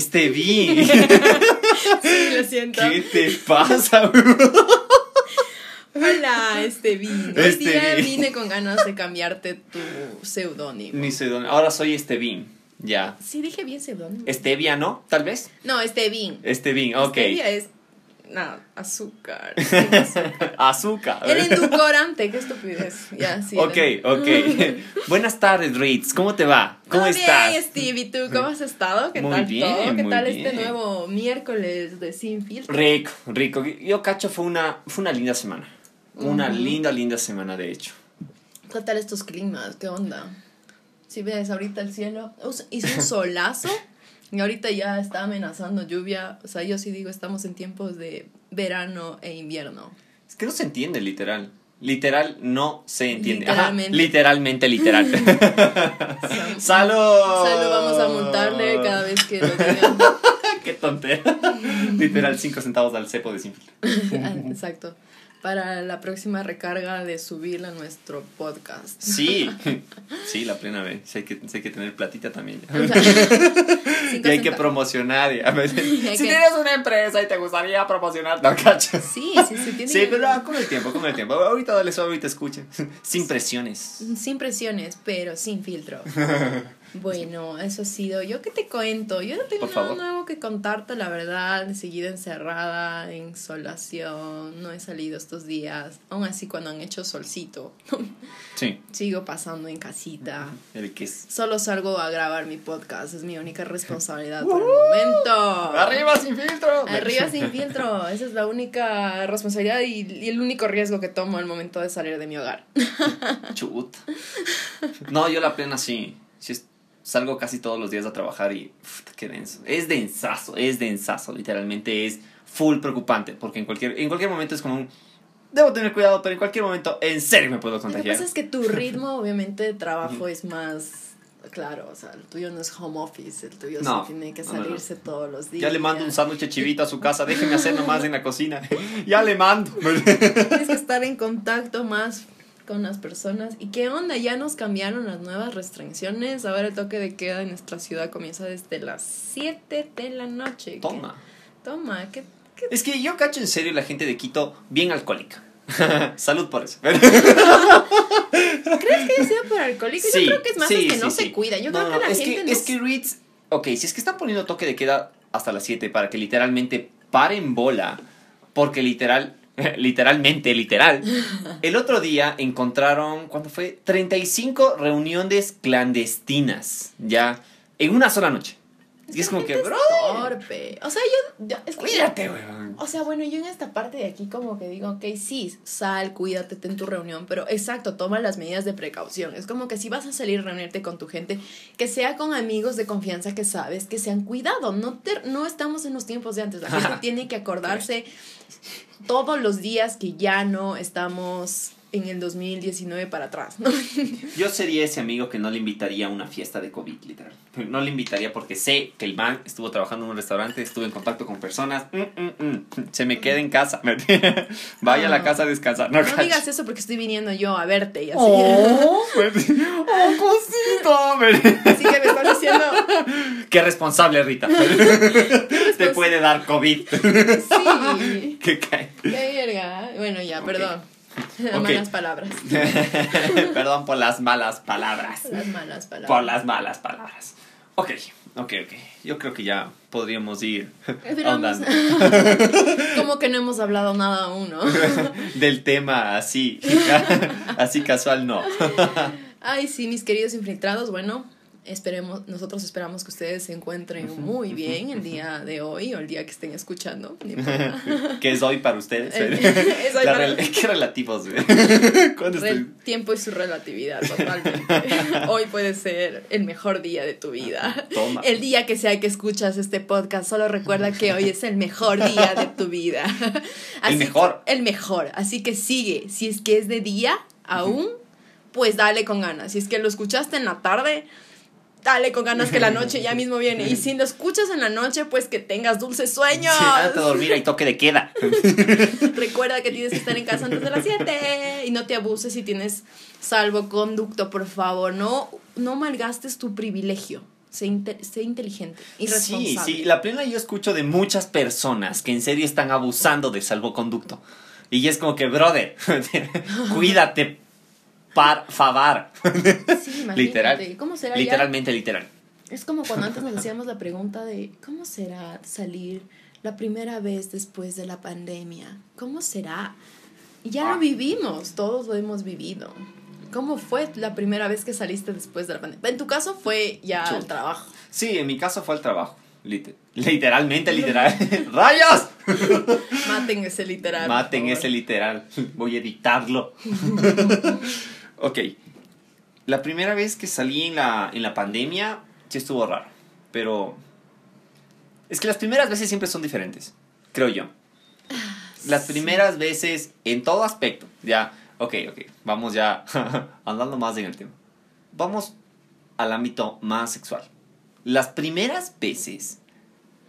Estevín. Sí, lo siento. ¿Qué te pasa? Hola, Estevín. Hoy Estevín. día vine con ganas de cambiarte tu seudónimo. Ni sé dónde. Ahora soy Estevín. Ya. Sí, dije bien seudónimo. Estevia, ¿no? Tal vez. No, Estevín. Estevín, ok. Stevia es. No, azúcar. azúcar. Azúcar. El endulcorante, qué estupidez. Ya, sí. Ok, ok. Buenas tardes, Ritz. ¿Cómo te va? ¿Cómo Muy estás? bien, Steve. ¿Y tú cómo has estado? ¿Qué Muy tal bien, todo? ¿Qué muy tal bien. este nuevo miércoles de Sin Filtro? Rico, rico. Yo cacho fue una, fue una linda semana. Una linda, linda semana, de hecho. ¿Qué tal estos climas? ¿Qué onda? Si ves ahorita el cielo, hizo un solazo y ahorita ya está amenazando lluvia. O sea, yo sí digo, estamos en tiempos de verano e invierno. Es que no se entiende, literal. Literal, no se entiende. Ajá, Literalmente. literal. Salud. ¡Salud! Vamos a multarle cada vez que lo digan. ¡Qué tontera! literal, 5 centavos al cepo de simple. Ah, Exacto. Para la próxima recarga de subirla a nuestro podcast. Sí, sí, la plena vez. Sí, hay que, sí hay que tener platita también. O sea, cinco Y hay que promocionar. y a Y si que- tienes una empresa y te gustaría promocionar, no cachas. Sí, sí, sí. Tiene Sí, que- pero ah, con el tiempo, con el tiempo. Ahorita dale suave, ahorita escuchen. Sin presiones. Sin presiones, pero sin filtro. Bueno, eso ha sido. ¿Yo qué te cuento? Yo no tengo Por nada favor. nuevo que contarte, la verdad. He seguido encerrada, en insolación. No he salido estos días. Aún así, cuando han hecho solcito, Sí, sigo pasando en casita. el que es. Solo salgo a grabar mi podcast. Es mi única responsabilidad por el momento. ¡Arriba sin filtro! Arriba sin filtro. Esa es la única responsabilidad y, y el único riesgo que tomo al momento de salir de mi hogar. Chuta. No, yo la plena sí. Salgo casi todos los días a trabajar y uf, qué denso. Es densazo, es densazo, literalmente es full preocupante porque en cualquier en cualquier momento es como un debo tener cuidado, pero en cualquier momento en serio me puedo Lo que contagiar. pasa es que tu ritmo, obviamente, de trabajo es más. Claro, o sea, el tuyo no es home office, el tuyo No, sí tiene que no, no, no. salirse todos los días. Ya le mando un sándwich chivito a su casa, déjeme hacer nomás en la cocina. ya le mando. Tienes que estar en contacto más con las personas. ¿Y qué onda? Ya nos cambiaron las nuevas restricciones. Ahora el toque de queda en nuestra ciudad comienza desde las 7 de la noche. ¿Qué- Toma. Toma, ¿qué, qué Es que yo cacho en serio la gente de Quito bien alcohólica. Salud por eso. crees que sea por alcohólico? Sí, Yo creo que es más sí, es que no sí. se cuida. Yo No, creo que la es gente que, no es que Ritz, ok, si es que están poniendo toque de queda hasta las 7 para que literalmente paren bola, porque literal, literalmente, literal, el otro día encontraron, ¿cuándo fue? 35 reuniones clandestinas, ya, en una sola noche. Y es como que, bro, torpe. O sea, yo... yo- es que- cuídate, weón. O sea, bueno, yo en esta parte de aquí como que digo, ok, sí, sal, cuídate, ten tu reunión, pero exacto, toma las medidas de precaución. Es como que si vas a salir a reunirte con tu gente, que sea con amigos de confianza que sabes que se han cuidado. No, te- no estamos en los tiempos de antes. La gente tiene que acordarse todos los días que ya no estamos en el 2019 para atrás, ¿no? Yo sería ese amigo que no le invitaría a una fiesta de COVID, literal. No le invitaría porque sé que el man estuvo trabajando en un restaurante, estuvo en contacto con personas. Mm, mm, mm. Se me queda en casa. Vaya a la No. casa a descansar. No, digas eso porque estoy viniendo yo a verte y así. Oh, oh, cosito. Así que me estás diciendo, Qué responsable, Rita. Te puede dar COVID. sí. Qué cae. Qué verga. Bueno, ya, perdón. Ok. Malas palabras. Perdón por las malas palabras. Las malas palabras. Por las malas palabras. Ok, ok, ok. Yo creo que ya podríamos ir ahondando. Como que no hemos hablado nada aún, ¿no? Del tema así, así casual, no. Ay, sí, mis queridos infiltrados, bueno, esperemos, nosotros esperamos que ustedes se encuentren muy bien el día de hoy o el día que estén escuchando. ¿Qué es hoy para ustedes? El- es hoy para- rel- Qué relativos. güey. ¿Cuándo El tiempo y su relatividad, totalmente. Hoy puede ser el mejor día de tu vida. Toma. El día que sea que escuchas este podcast, solo recuerda que hoy es el mejor día de tu vida. Así que- mejor. el mejor. Así que sigue. Si es que es de día aún, pues dale con ganas. Si es que lo escuchaste en la tarde, dale con ganas que la noche ya mismo viene. Y si lo escuchas en la noche, pues que tengas dulces sueños. Sí, a dormir, hay toque de queda. Recuerda que tienes que estar en casa antes de las 7 y no te abuses si tienes salvoconducto, por favor. No, no malgastes tu privilegio. sé, inte- sé inteligente y responsable. Sí, sí, la plena yo escucho de muchas personas que en serio están abusando del salvoconducto. Y es como que, brother, cuídate, par, favar. Sí. Literal. ¿Cómo será ya? Literalmente, literal. Es como cuando antes nos hacíamos la pregunta de ¿cómo será salir la primera vez después de la pandemia? ¿Cómo será? Ya Ah. lo vivimos, todos lo hemos vivido. ¿Cómo fue la primera vez que saliste después de la pandemia? En tu caso fue ya al trabajo. Sí, en mi caso fue el trabajo. Lite- literalmente, literal. ¡Rayos! Maten ese literal. Maten ese literal. Voy a editarlo. ok. La primera vez que salí en la, en la pandemia, sí estuvo raro. Pero. Es que las primeras veces siempre son diferentes. Creo yo. Las primeras veces, en todo aspecto. Ya. Ok, ok. Vamos ya andando más en el tema. Vamos al ámbito más sexual. Las primeras veces.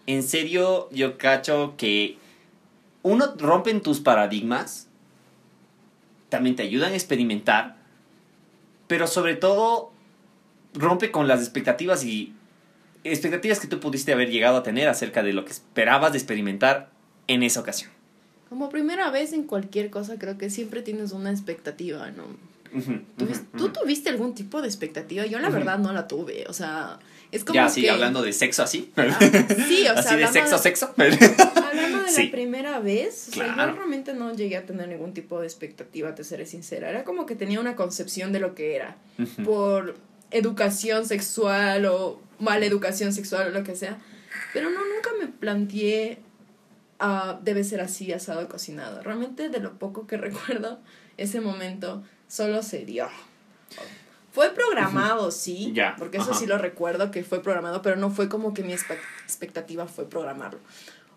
En serio, yo cacho que uno rompen tus paradigmas, también te ayudan a experimentar, pero sobre todo rompe con las expectativas y expectativas que tú pudiste haber llegado a tener acerca de lo que esperabas de experimentar en esa ocasión. Como primera vez en cualquier cosa, creo que siempre tienes una expectativa, ¿no? Ujú, ¿Tuvis- ujú, ¿Tú tuviste algún tipo de expectativa? Yo la verdad no la tuve, o sea, es como Ya, que... sí, hablando de sexo así. Ah, sí, o sea, así de sexo, de- sexo. Sí. la primera vez, o sea, Claro. yo realmente no llegué a tener ningún tipo de expectativa, te seré sincera. Era como que tenía una concepción de lo que era, Ujú. por educación sexual o mala educación sexual o lo que sea. Pero no, nunca me planteé, ah, debe ser así, asado, cocinado. Realmente de lo poco que recuerdo, ese momento solo se dio. Fue programado, sí, Ya, porque eso ajá. sí lo recuerdo que fue programado, pero no fue como que mi expectativa fue programarlo.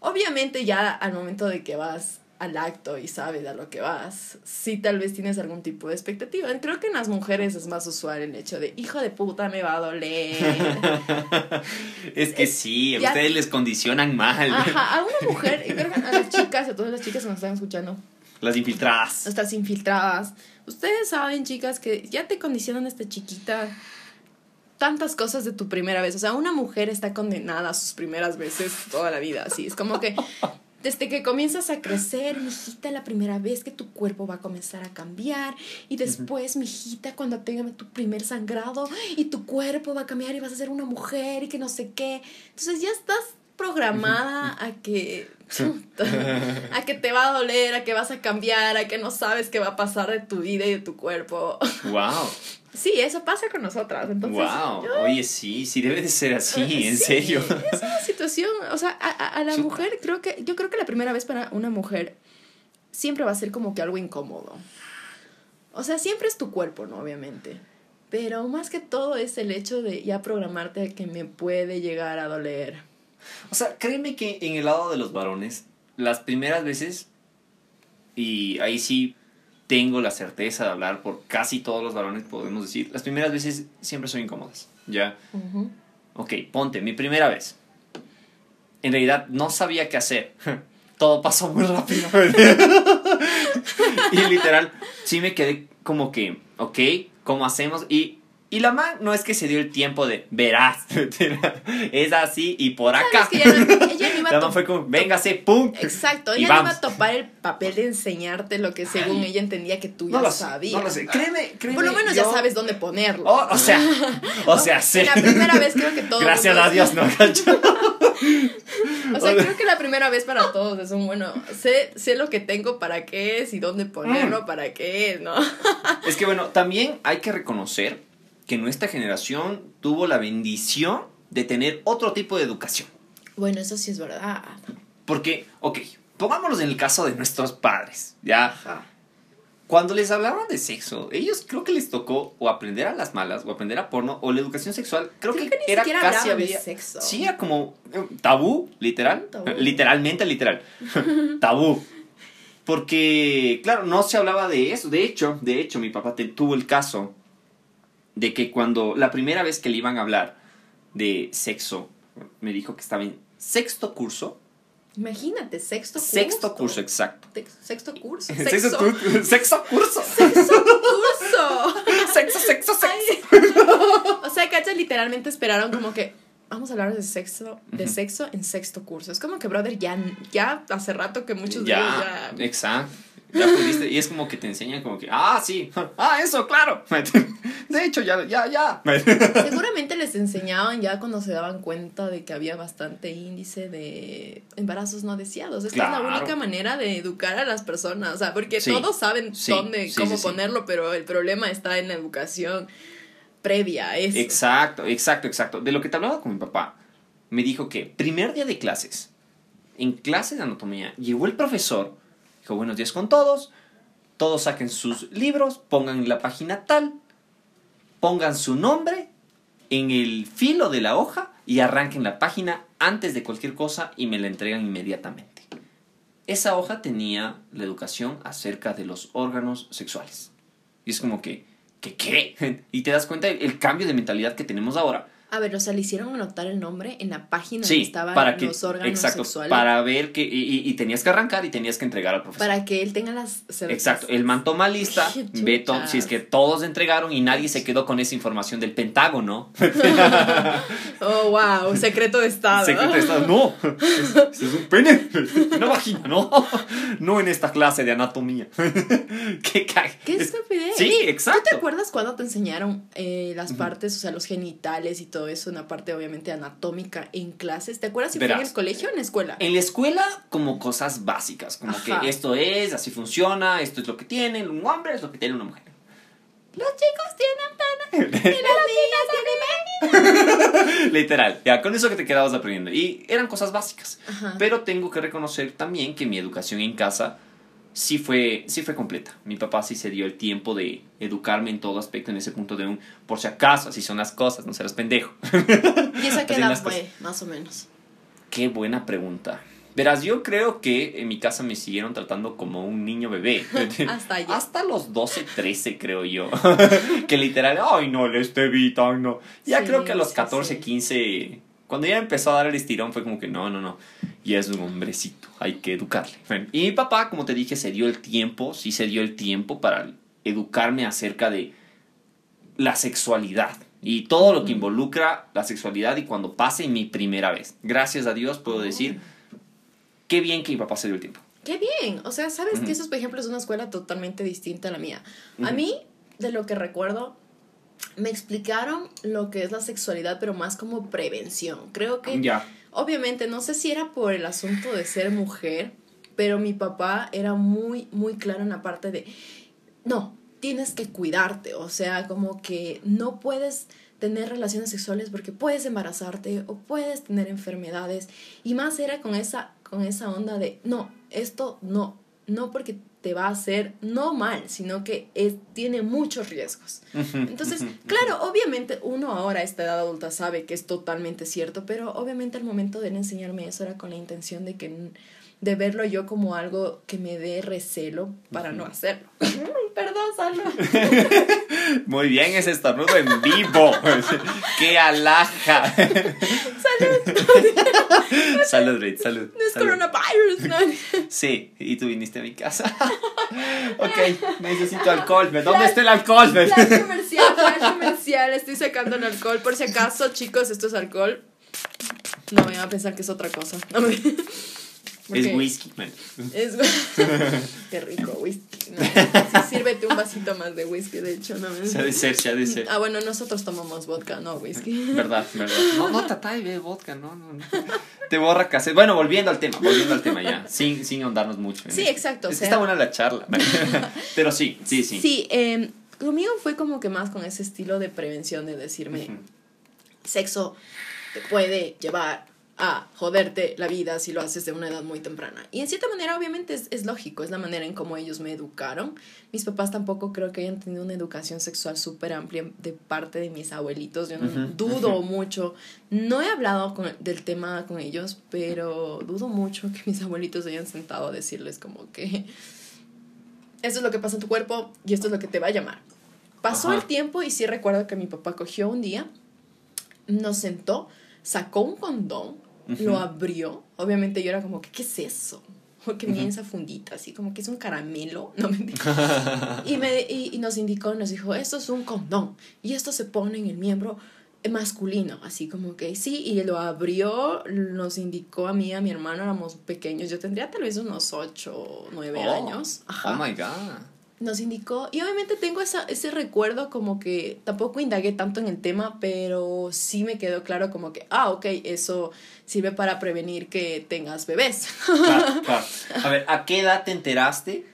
Obviamente ya al momento de que vas al acto y sabes a lo que vas, sí tal vez tienes algún tipo de expectativa. Creo que en las mujeres es más usual el hecho de, hijo de puta, me va a doler. es que sí, a ya- ustedes les condicionan mal. Ajá, a una mujer, y creo que a las chicas, a todas las chicas que nos están escuchando, Las infiltradas. estas infiltradas, ustedes saben, chicas, que ya te condicionan desde chiquita tantas cosas de tu primera vez. O sea, una mujer está condenada a sus primeras veces toda la vida, así. Es como que desde que comienzas a crecer, mijita, la primera vez que tu cuerpo va a comenzar a cambiar. Y después, mijita, cuando tenga tu primer sangrado y tu cuerpo va a cambiar y vas a ser una mujer y que no sé qué. Entonces ya estás programada a que a que te va a doler, a que vas a cambiar, a que no sabes qué va a pasar de tu vida y de tu cuerpo. Wow. Sí, eso pasa con nosotras. Entonces, wow. yo- Oye, sí, sí debe de ser así, en sí, serio. Es una situación, o sea, a, a- la mujer creo que, yo creo que la primera vez para una mujer siempre va a ser como que algo incómodo. O sea, siempre es tu cuerpo, ¿no? Obviamente. Pero más que todo es el hecho de ya programarte que me puede llegar a doler. O sea, créeme que en el lado de los varones, las primeras veces, y ahí sí tengo la certeza de hablar por casi todos los varones, podemos decir, las primeras veces siempre son incómodas, ¿ya? Ujú. Ok, ponte, mi primera vez. En realidad no sabía qué hacer. Todo pasó muy rápido. y literal, sí me quedé como que, ok, ¿cómo hacemos? Y, y la man no es que se dio el tiempo de, verás, es así y por acá. Sabes que ella no- ella no iba La man fue como, véngase, pum. Exacto, ella no iba a topar el papel de enseñarte lo que según ella entendía que tú ya No lo sabías. no lo sé. Créeme, créeme. Por lo menos ya sabes dónde ponerlo. Oh, o sea, o sea, sí. La primera vez creo que todo Gracias a Dios, no, cacho. O sea, creo que la primera vez para todos es un bueno, sé, sé lo que tengo para qué es y dónde ponerlo Mm. para qué es, ¿no? Es que bueno, también hay que reconocer que nuestra generación tuvo la bendición de tener otro tipo de educación. Bueno, eso sí es verdad. Porque, ok, pongámonos en el caso de nuestros padres, ¿ya? Ajá. Cuando les hablaban de sexo, ellos creo que les tocó o aprender a las malas, o aprender a porno, o la educación sexual, creo, Creo que, que era casi hablaban de había... sexo. Sí, era como eh, tabú, literal. Tabú. Literalmente, literal. tabú. Porque, claro, no se hablaba de eso. De hecho, de hecho, mi papá tuvo el caso de que cuando la primera vez que le iban a hablar de sexo, me dijo que estaba en sexto curso Imagínate, sexto curso. Sexto curso, exacto. Sexto curso. Sexto curso. Sexto curso. Sexto curso. Sexo, sexo, sexo. o sea, cachas, literalmente esperaron como que vamos a hablar de sexo, de sexo en sexto curso. Es como que, brother, ya, ya hace rato que muchos ya, de ellos ya. Exacto. Ya pudiste, y es como que te enseñan como que, ah, sí, ah, eso, claro. De hecho, ya, ya, ya. Seguramente les enseñaban ya cuando se daban cuenta de que había bastante índice de embarazos no deseados. Esta es la única manera de educar a las personas, o sea, porque todos saben dónde, cómo ponerlo, pero el problema está en la educación previa a eso. Exacto, exacto, exacto. De lo que te hablaba con mi papá, me dijo que primer día de clases, en clase de anatomía, llegó el profesor Dijo, buenos días con todos. Todos saquen sus libros, pongan la página tal, pongan su nombre en el filo de la hoja y arranquen la página antes de cualquier cosa y me la entregan inmediatamente. Esa hoja tenía la educación acerca de los órganos sexuales. Y es como que, ¿qué qué? Y te das cuenta el cambio de mentalidad que tenemos ahora. A ver, o sea, le hicieron anotar el nombre en la página donde estaban para los órganos exacto, Para ver que. Y, tenías que arrancar y tenías que entregar al profesor. Para que él tenga las. Exacto. El man toma lista, ve si es que todos entregaron y nadie se quedó con esa información del Pentágono. oh, wow. Secreto de Estado. Secreto de Estado. No. Es, es un pene. Una vagina. No. No en esta clase de anatomía. Qué Qué estupidez. Sí, exacto. ¿Tú te acuerdas cuando te enseñaron eh, las partes, o sea, los genitales y todo? Eso, una parte obviamente anatómica en clases. ¿Te acuerdas si fue en el colegio o en la escuela? En la escuela como cosas básicas, como que esto es, así funciona, esto es lo que tiene un hombre, es lo que tiene una mujer. Los chicos tienen pena y las niñas tienen Literal, ya con eso que te quedabas aprendiendo. Y eran cosas básicas. Pero tengo que reconocer también que mi educación en casa sí fue, sí fue completa. Mi papá sí se dio el tiempo de educarme en todo aspecto, en ese punto de un, por si acaso, así son las cosas, no serás pendejo. ¿Y esa qué edad fue, más o menos? Qué buena pregunta. Verás, yo creo que en mi casa me siguieron tratando como un niño bebé. Hasta allá. Hasta los 12, 13, creo yo. que literal, ay, no, le esté no. Ya creo que a los 14, 15 cuando ya empezó a dar el estirón fue como que no, no, no, ya es un hombrecito, hay que educarle. Y mi papá, como te dije, se dio el tiempo, sí se dio el tiempo para educarme acerca de la sexualidad y todo lo que involucra la sexualidad y cuando pase mi primera vez. Gracias a Dios puedo decir, qué bien que mi papá se dio el tiempo. Qué bien, o sea, sabes que eso, por ejemplo, es una escuela totalmente distinta a la mía. A mí, de lo que recuerdo, me explicaron lo que es la sexualidad, pero más como prevención. Creo que, obviamente, no sé si era por el asunto de ser mujer, pero mi papá era muy, muy claro en la parte de, no, tienes que cuidarte, o sea, como que no puedes tener relaciones sexuales porque puedes embarazarte o puedes tener enfermedades. Y más era con esa con esa onda de no, esto no, no porque te va a hacer no mal, sino que es, tiene muchos riesgos. Entonces, claro, obviamente uno ahora a esta edad adulta sabe que es totalmente cierto, pero obviamente al momento de él enseñarme eso era con la intención de que de verlo yo como algo que me dé recelo para no hacerlo. Perdón, salud. Muy bien, ese estornudo en vivo. ¡Qué alaja! ¡Salud! salud, Rit, salud. No es coronavirus, ¿no? Sí, y tú viniste a mi casa. ok, necesito alcohol. ¿Dónde está el alcohol? Flash comercial, flash comercial. Estoy sacando el alcohol. Por si acaso, chicos, esto es alcohol. No me a pensar que es otra cosa. No me... Es whisky, man. Es Qué rico whisky. No, sírvete un vasito más de whisky, de hecho. No, se ha de ser, se ha de ser. Ah, bueno, nosotros tomamos vodka, no whisky. Verdad, verdad. No, no, tata y ve vodka, no, no, no. Te borra casi. Bueno, volviendo al tema, volviendo al tema ya, sin, sin ahondarnos mucho. Sí, exacto. Es que está buena la charla. Pero sí, sí, sí. Sí, eh, conmigo fue como que más con ese estilo de prevención de decirme, sexo te puede llevar a joderte la vida si lo haces de una edad muy temprana. Y en cierta manera, obviamente, es, es lógico, es la manera en cómo ellos me educaron. Mis papás tampoco creo que hayan tenido una educación sexual súper amplia de parte de mis abuelitos. Yo no dudo mucho. No he hablado con, del tema con ellos, pero dudo mucho que mis abuelitos hayan sentado a decirles como que esto es lo que pasa en tu cuerpo y esto es lo que te va a llamar. Pasó el tiempo y sí recuerdo que mi papá cogió un día, nos sentó, sacó un condón lo abrió. Obviamente yo era como que, ¿qué es eso? Porque venía esa fundita, así como que es un caramelo. No me y, me, y, y nos indicó, nos dijo, esto es un condón. Y esto se pone en el miembro masculino, así como que sí, y lo abrió, nos indicó a mí, a mi hermano, éramos pequeños, yo tendría tal vez unos 8 o 9 años. Oh my god. Nos indicó, y obviamente tengo esa, ese recuerdo como que tampoco indagué tanto en el tema, pero sí me quedó claro como que, ah, ok, eso sirve para prevenir que tengas bebés. Claro, claro. A ver, ¿a qué edad te enteraste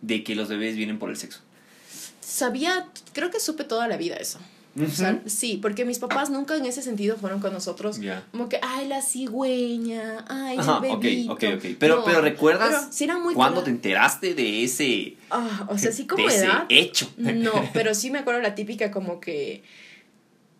de que los bebés vienen por el sexo? Sabía, creo que supe toda la vida eso. O sea, sí, porque mis papás nunca en ese sentido fueron con nosotros como que, ay, la cigüeña, ay, Ajá, el ok, bebito. ok, ok. Pero, No, pero ¿recuerdas pero sí cuándo clara- te enteraste de ese, Ah, o sea, sí como de ese edad. hecho? No, pero sí me acuerdo la típica como que,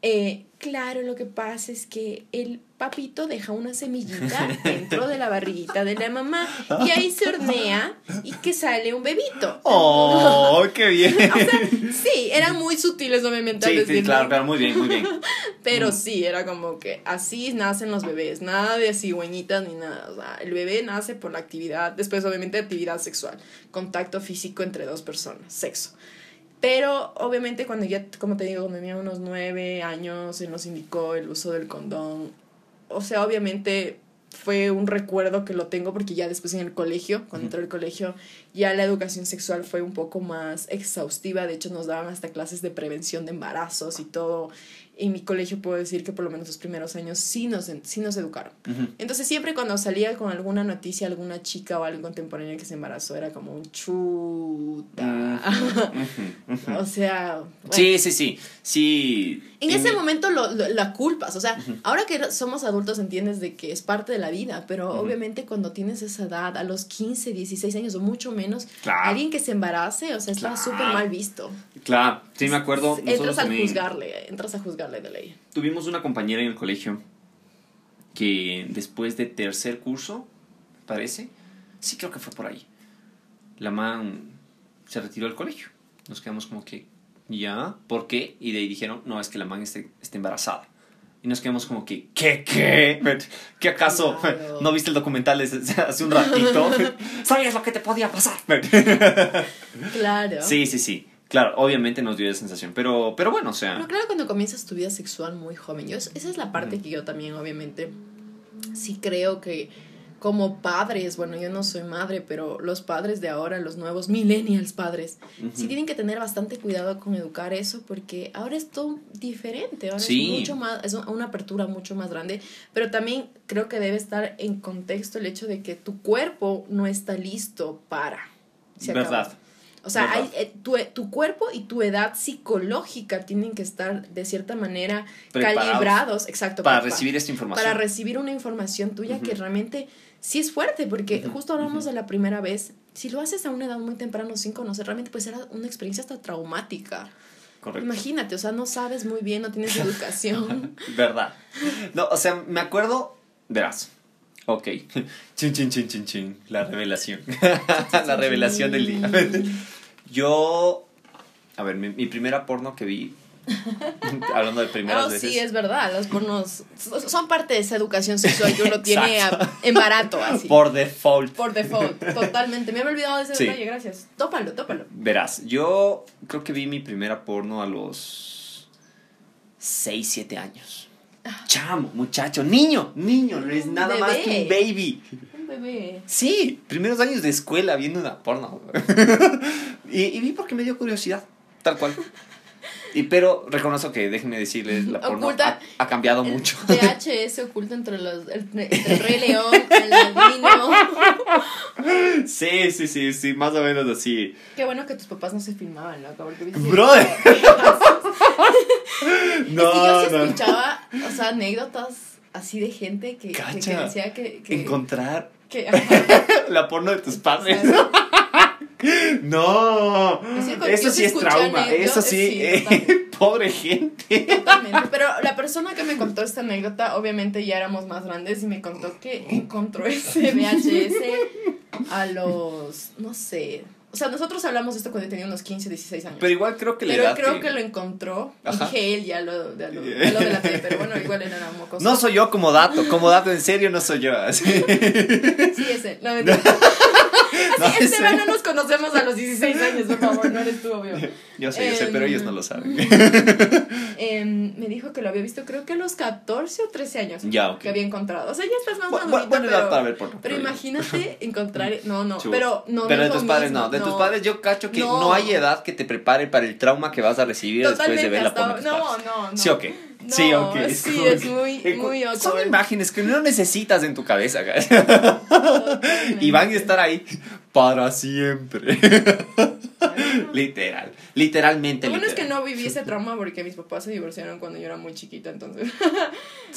eh, claro, lo que pasa es que el papito deja una semillita dentro de la barriguita de la mamá y ahí se hornea y que sale un bebito. ¡Oh, qué bien! Sí, eran muy sutiles obviamente Sí, sí, claro, claro, muy bien, muy bien. pero sí, era como que así nacen los bebés, nada de cigüeñitas ni nada, o sea, el bebé nace por la actividad, después obviamente actividad sexual, contacto físico entre dos personas, sexo. Pero obviamente cuando ya, como te digo, cuando tenía unos nueve años, se nos indicó el uso del condón. O sea, obviamente fue un recuerdo que lo tengo porque ya después en el colegio, cuando entré al colegio, ya la educación sexual fue un poco más exhaustiva. De hecho, nos daban hasta clases de prevención de embarazos y todo. En mi colegio puedo decir que por lo menos los primeros años sí nos, sí nos educaron. Entonces siempre cuando salía con alguna noticia, alguna chica o alguien contemporáneo que se embarazó, era como un chuta. O sea, bueno, Sí, sí, sí. Sí. En ese mi- momento lo, lo- la culpas, o sea, ahora que somos adultos entiendes de que es parte de la vida, pero obviamente cuando tienes esa edad, a los 15, 16 años o mucho menos, Claro. alguien que se embarace, o sea, está Claro. súper mal visto. Claro, sí me acuerdo. Entras a juzgarle, entras a juzgarle de ley. tuvimos una compañera en el colegio que después de tercer curso, parece, sí creo que fue por ahí, la man se retiró del colegio. Nos quedamos como que, ¿ya? ¿Por qué? Y de ahí dijeron, no, es que la man está, está embarazada. Y nos quedamos como que, ¿qué? ¿Qué? ¿Qué acaso? Claro. ¿No viste el documental hace un ratito? ¿Sabías lo que te podía pasar? Claro. Sí, sí, sí. Claro, obviamente nos dio esa sensación, pero, pero bueno, o sea... Pero claro, cuando comienzas tu vida sexual muy joven, yo, esa es la parte que yo también, obviamente, sí creo que como padres, bueno, yo no soy madre, pero los padres de ahora, los nuevos millennials padres, sí tienen que tener bastante cuidado con educar eso, porque ahora es todo diferente, ahora Sí. es mucho más, es una apertura mucho más grande, pero también creo que debe estar en contexto el hecho de que tu cuerpo no está listo para. Verdad. O sea, hay, eh, tu, tu cuerpo y tu edad psicológica tienen que estar de cierta manera Preparados calibrados, exacto, Para pa- recibir esta información. para recibir una información tuya que realmente sí es fuerte, porque justo hablamos de la primera vez, si lo haces a una edad muy temprana sin conocer, realmente puede ser una experiencia hasta traumática. Correcto. Imagínate, o sea, no sabes muy bien, no tienes educación. Verdad. No, o sea, me acuerdo. Verás. Ok. Chin, chin, chin, chin, chin. La revelación. la revelación del día. Yo. A ver, mi, mi primera porno que vi. hablando de primeras veces. sí, es verdad, los pornos son parte de esa educación sexual que uno tiene a- en barato, así. Por default. Por default, totalmente. Me había olvidado de ese Sí. detalle, gracias. Tópalo, tópalo. Verás, yo creo que vi mi primera porno a los 6, 7 años. Chamo, muchacho, niño, niño, no es nada más que un baby. Un bebé. Sí, primeros años de escuela viendo una porno. y, y vi porque me dio curiosidad, tal cual. Y pero reconozco que, déjenme decirles, la porno Oculta- ha, ha cambiado mucho. VHS oculto entre los el, entre el Rey León, el Ladino. sí, sí, sí, sí, más o menos así. Qué bueno que tus papás no se filmaban, loco. Porque Brother. Es que yo No, sí no. escuchaba, o sea, anécdotas así de gente que, que, que Cacha. decía que. que, Encontrar que- la porno de tus padres. O sea, No, eso sí es trauma, eso sí, sí, eh, pobre gente. Totalmente. Pero la persona que me contó esta anécdota, obviamente ya éramos más grandes y me contó que encontró ese VHS a los, no sé, O sea, nosotros hablamos de esto cuando tenía unos 15, 16 años. Pero igual creo que la Pero creo que- lo encontró. Y Ajá. dije él ya lo, ya lo delaté, pero bueno, igual era mocoso. No soy yo como dato, como dato en serio no soy yo. así. Sí, es él. No, mentira. No, Así, es Esteban, él. no nos conocemos a los 16 años, por favor, no eres tú, obvio. Yo sé, yo sé, pero Em, ellos no lo saben. Em, me dijo que lo había visto creo que a los 14 o 13 años. Ya, ok. Que había encontrado. O sea, ya estás más Bu- bu- madurita, pero, para ver porno, pero imagínate encontrar... No, no, pero no, Pero de tus padres mismo, no, de tus padres yo cacho que no. No. hay edad que te prepare para el trauma que vas a recibir después de ver la porno. no, no, no. Sí, ok. sí, ok. sí, es que- muy- eh, muy Son awkward. imágenes que no necesitas en tu cabeza, guys. Y van a estar ahí para siempre. Literal. Literalmente. Lo bueno es que literal. no viví ese trauma porque mis papás se divorciaron cuando yo era muy chiquita, entonces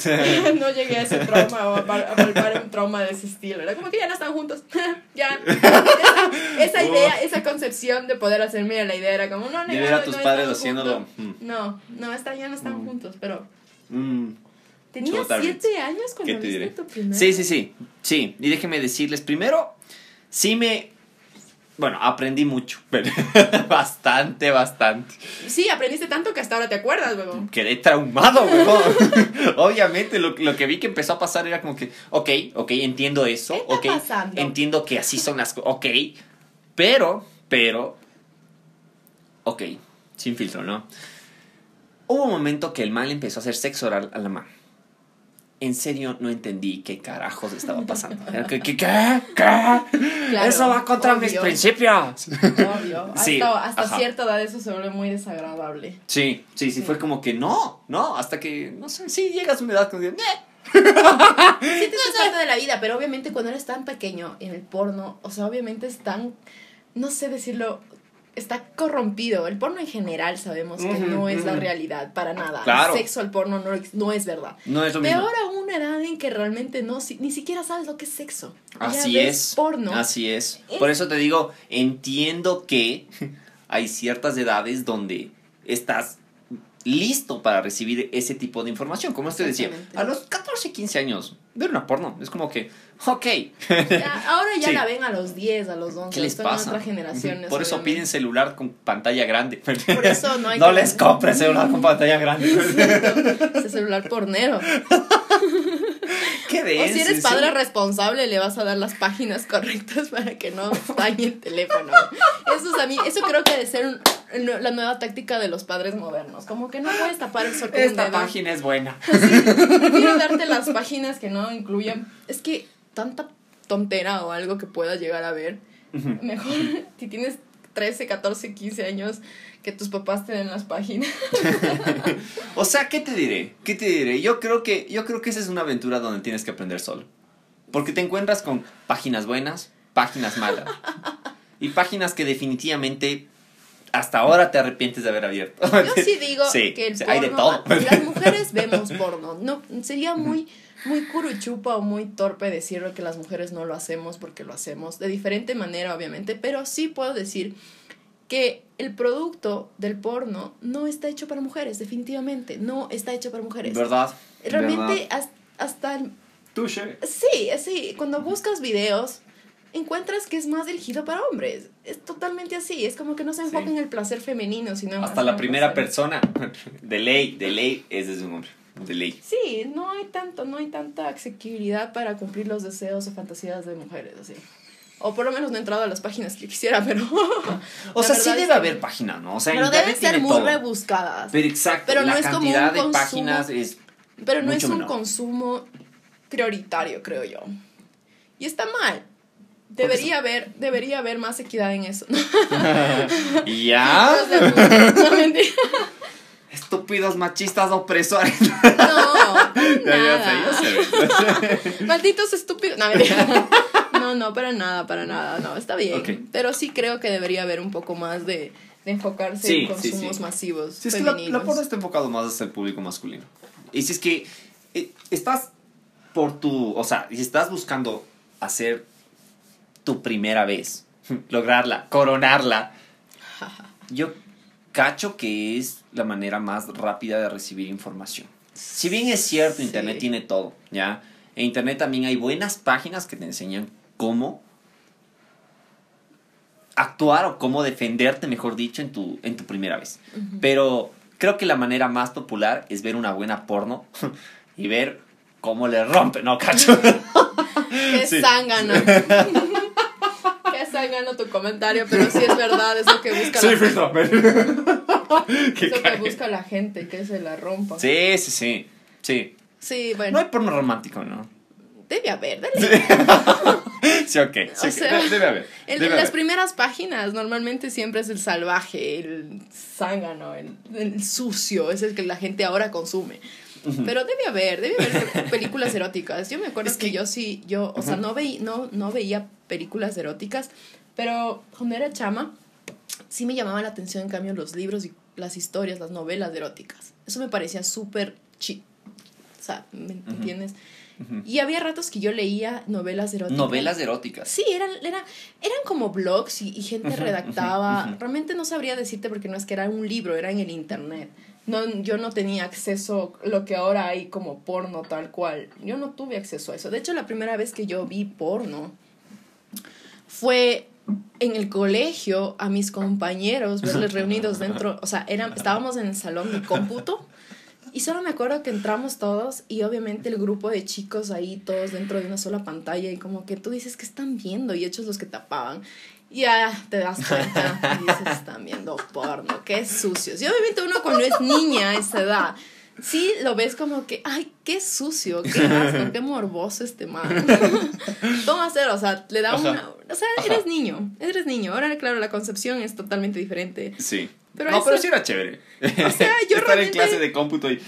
no llegué a ese trauma o a, pal- a palpar un trauma de ese estilo. Era como que ya no están juntos. ya. Esa, esa idea, esa concepción de poder hacerme la idea era como, no, no, a tus no padres haciéndolo. juntos. No, no, está, ya no están juntos, pero Mm. tenías siete años ¿Qué cuando te viste diré? tu primer. Sí, sí, sí. Sí. Y déjenme decirles, primero, sí me. Bueno, aprendí mucho. pero bastante, bastante. Sí, aprendiste tanto que hasta ahora te acuerdas, huevón. Quedé traumado, huevón. Obviamente, lo, lo que vi que empezó a pasar era como que, ok, ok, entiendo eso. ¿Qué está ok, pasando? Entiendo que así son las cosas. Ok. Pero, pero. Ok, sin filtro, ¿no? Hubo un momento que el mal empezó a hacer sexo oral a la mamá. En serio, no entendí qué carajos estaba pasando. ¿Qué? ¿Qué? ¿Qué? Eso va contra mis principios. Obvio. Sí, hasta hasta ajá. cierta edad eso se vuelve muy desagradable. Sí, sí, sí, Sí. fue como que no, no, hasta que, no sé, sí llegas a una edad como que. Sí, eso es parte de la vida, pero obviamente cuando eres tan pequeño en el porno, o sea, obviamente es tan, no sé decirlo, está corrompido. El porno en general sabemos que no es la realidad para nada. Claro. El sexo al porno no, no es verdad. no es lo mismo. Peor a una edad en que realmente no, si- ni siquiera sabes lo que es sexo. Así es. porno. Así es. Es- Por eso te digo, entiendo que hay ciertas edades donde estás listo para recibir ese tipo de información. Como usted decía, a los 14, 15 años, ver una porno es como que, ok. Ya, ahora ya Sí. la ven a los 10, a los 11. ¿Qué les pasa? otras generaciones. Por eso obviamente. piden celular con pantalla grande. Por eso no hay no que- les compres celular con pantalla grande. Ese celular pornero. ¿Qué O ves? si eres ¿En padre responsable, le vas a dar las páginas correctas para que no dañe el teléfono. Eso es a mí, eso creo que debe ser un- la nueva táctica de los padres modernos. Como que no puedes tapar el sol con un Esta dedo. página es buena. Prefiero darte las páginas que no incluyan. Es que tanta tontera o algo que puedas llegar a ver. Mejor si tienes 13, 14, 15 años, que tus papás te den las páginas. O sea, ¿qué te diré? ¿Qué te diré? Yo creo que yo creo que esa es una aventura donde tienes que aprender solo. Porque te encuentras con páginas buenas, páginas malas. Y páginas que definitivamente hasta ahora te arrepientes de haber abierto. Yo sí digo Sí, que el porno, hay de todo. las mujeres vemos porno. No, sería muy, muy curuchupa o muy torpe decirlo que las mujeres no lo hacemos porque lo hacemos de diferente manera, obviamente, pero sí puedo decir que el producto del porno no está hecho para mujeres, definitivamente, no está hecho para mujeres. ¿Verdad? Realmente hasta el- Touché. sí, sí, cuando buscas videos encuentras que es más dirigido para hombres. Es totalmente así, es como que no se enfoca Sí. en el placer femenino, sino en Hasta la primera placer. persona. De ley, de ley, ese es un hombre. De ley. Sí, no hay tanto, no hay tanta asequibilidad para cumplir los deseos o fantasías de mujeres, así. O por lo menos no he entrado a las páginas que quisiera, pero. O sea, sí verdad es debe que- haber páginas, ¿no? O sea, Pero deben ser muy todo. rebuscadas. Pero exacto, Pero no la es como cantidad un de consumo- páginas es Pero no mucho es un menor. consumo prioritario, creo yo. Y está mal. Debería haber, debería haber más equidad en eso. ¿Ya? No, mentira. Estúpidos machistas opresores. No, sé, nada. sé. Malditos estúpidos. No, no, no, para nada, para nada. No, está bien. Pero sí creo que debería haber un poco más de, de enfocarse Sí, en consumos sí. masivos. Si es que la, la está enfocado más hacia el público masculino. Y si es que eh, estás por tu. O sea, si estás buscando hacer tu primera vez, lograrla, coronarla, yo cacho que es la manera más rápida de recibir información. Si bien es cierto, Sí. Internet tiene todo, ¿ya? En Internet también hay buenas páginas que te enseñan cómo actuar o cómo defenderte, mejor dicho, en tu, en tu primera vez. Pero creo que la manera más popular es ver una buena porno y ver cómo le rompe, ¿no, cacho? Qué Sí. zángano. Qué zángano tu comentario, pero sí es verdad, es lo que busca la filtro. Es lo que busca la gente, que se la rompa. Sí, sí, sí. Sí. Sí, No bueno, hay porno romántico, ¿no? debe haber. debe- Sí, ok. Sí, O ok. sea, De- debe haber. En, debe en las haber. primeras páginas normalmente siempre es el salvaje, el zángano, el, el sucio, es el que la gente ahora consume. Pero debe haber, debe haber películas eróticas. Yo me acuerdo Es que, que- yo sí, yo, o sea, no, veí, no, no veía películas eróticas, pero cuando era chama, sí me llamaba la atención, en cambio, los libros y las historias, las novelas eróticas. Eso me parecía súper chi. O sea, ¿me entiendes? Y había ratos que yo leía novelas eróticas. Novelas eróticas. Sí, eran, eran, eran como blogs y, y gente redactaba. Realmente no sabría decirte porque no es que era un libro, era en el internet. No, yo no tenía acceso a lo que ahora hay como porno tal cual. Yo no tuve acceso a eso. De hecho, la primera vez que yo vi porno fue en el colegio a mis compañeros, verles reunidos dentro, o sea, eran, estábamos en el salón de cómputo y solo me acuerdo que entramos todos y obviamente el grupo de chicos ahí todos dentro de una sola pantalla y como que tú dices que están viendo y hechos los que tapaban. Ya te das cuenta y dices, están viendo porno, qué sucios. Y obviamente uno cuando es niña a esa edad, sí lo ves como que, ay, qué sucio, qué asco, qué morboso este man. ¿Cómo hacer? O sea, le da Ajá. una... O sea, eres niño, eres niño. Ahora, claro, la concepción es totalmente diferente. Sí. Pero no, eso- pero sí era chévere. O sea, yo Estar realmente- en clase de cómputo y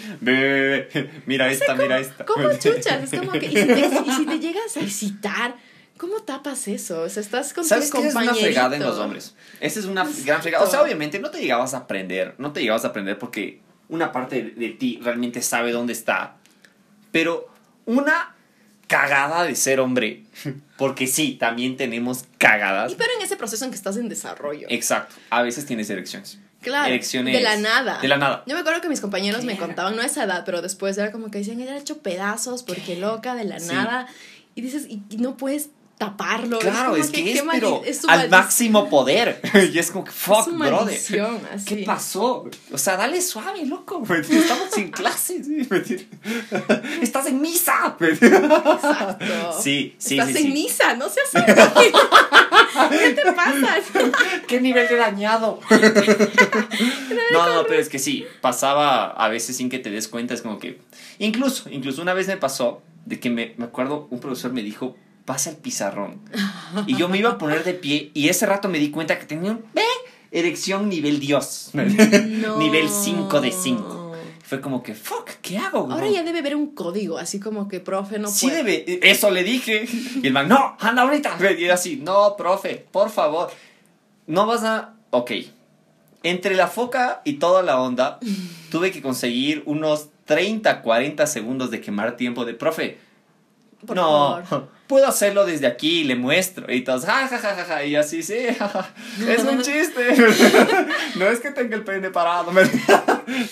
mira esta, mira esta. ¿Cómo chuchas? Es como que... Y si te, y si te llegas a excitar, ¿cómo tapas eso? O sea, estás con ¿Sabes tu qué es una fregada en los hombres? Esa es una Exacto. gran fregada. O sea, obviamente no te llegabas a aprender, no te llegabas a aprender porque una parte de, de ti realmente sabe dónde está. Pero una cagada de ser hombre, porque sí, también tenemos cagadas. Y pero en ese proceso en que estás en desarrollo. Exacto, a veces tienes erecciones. Claro, Erecciones de la nada. De la nada. Yo me acuerdo que mis compañeros me contaban, no a esa edad, pero después era como que decían, era hecho pedazos porque loca de la Sí. nada. Y dices, y no puedes taparlo. Claro, como es que, qué es, pero es al máximo poder. y es como que, fuck, brother. ¿Qué pasó? O sea, dale suave, loco. Estamos sin clases. Estás en misa. Exacto. Sí, sí, Estás sí, en sí. misa, no seas así. ¿Qué te pasa? ¿Qué nivel de dañado? no, no, pero es que sí, pasaba a veces sin que te des cuenta, es como que... Incluso, incluso una vez me pasó de que me, me acuerdo, un profesor me dijo, pasa el pizarrón. Y yo me iba a poner de pie y ese rato me di cuenta que tenía un... Erección nivel Dios. No. nivel 5 de 5. Fue como que, fuck, ¿qué hago? Ahora güey? ya debe haber un código, así como que profe no Sí puede. debe, eso le dije. Y el man, no, anda ahorita. Y era así, no, profe, por favor. No vas a... Ok. Entre la foca y toda la onda, tuve que conseguir unos 30, 40 segundos de quemar tiempo de, profe, Por no, favor. puedo hacerlo desde aquí y le muestro. Y todos, ja, ja, ja, ja, ja. Y así, sí, ja, ja, es un chiste. no es que tenga el pene parado.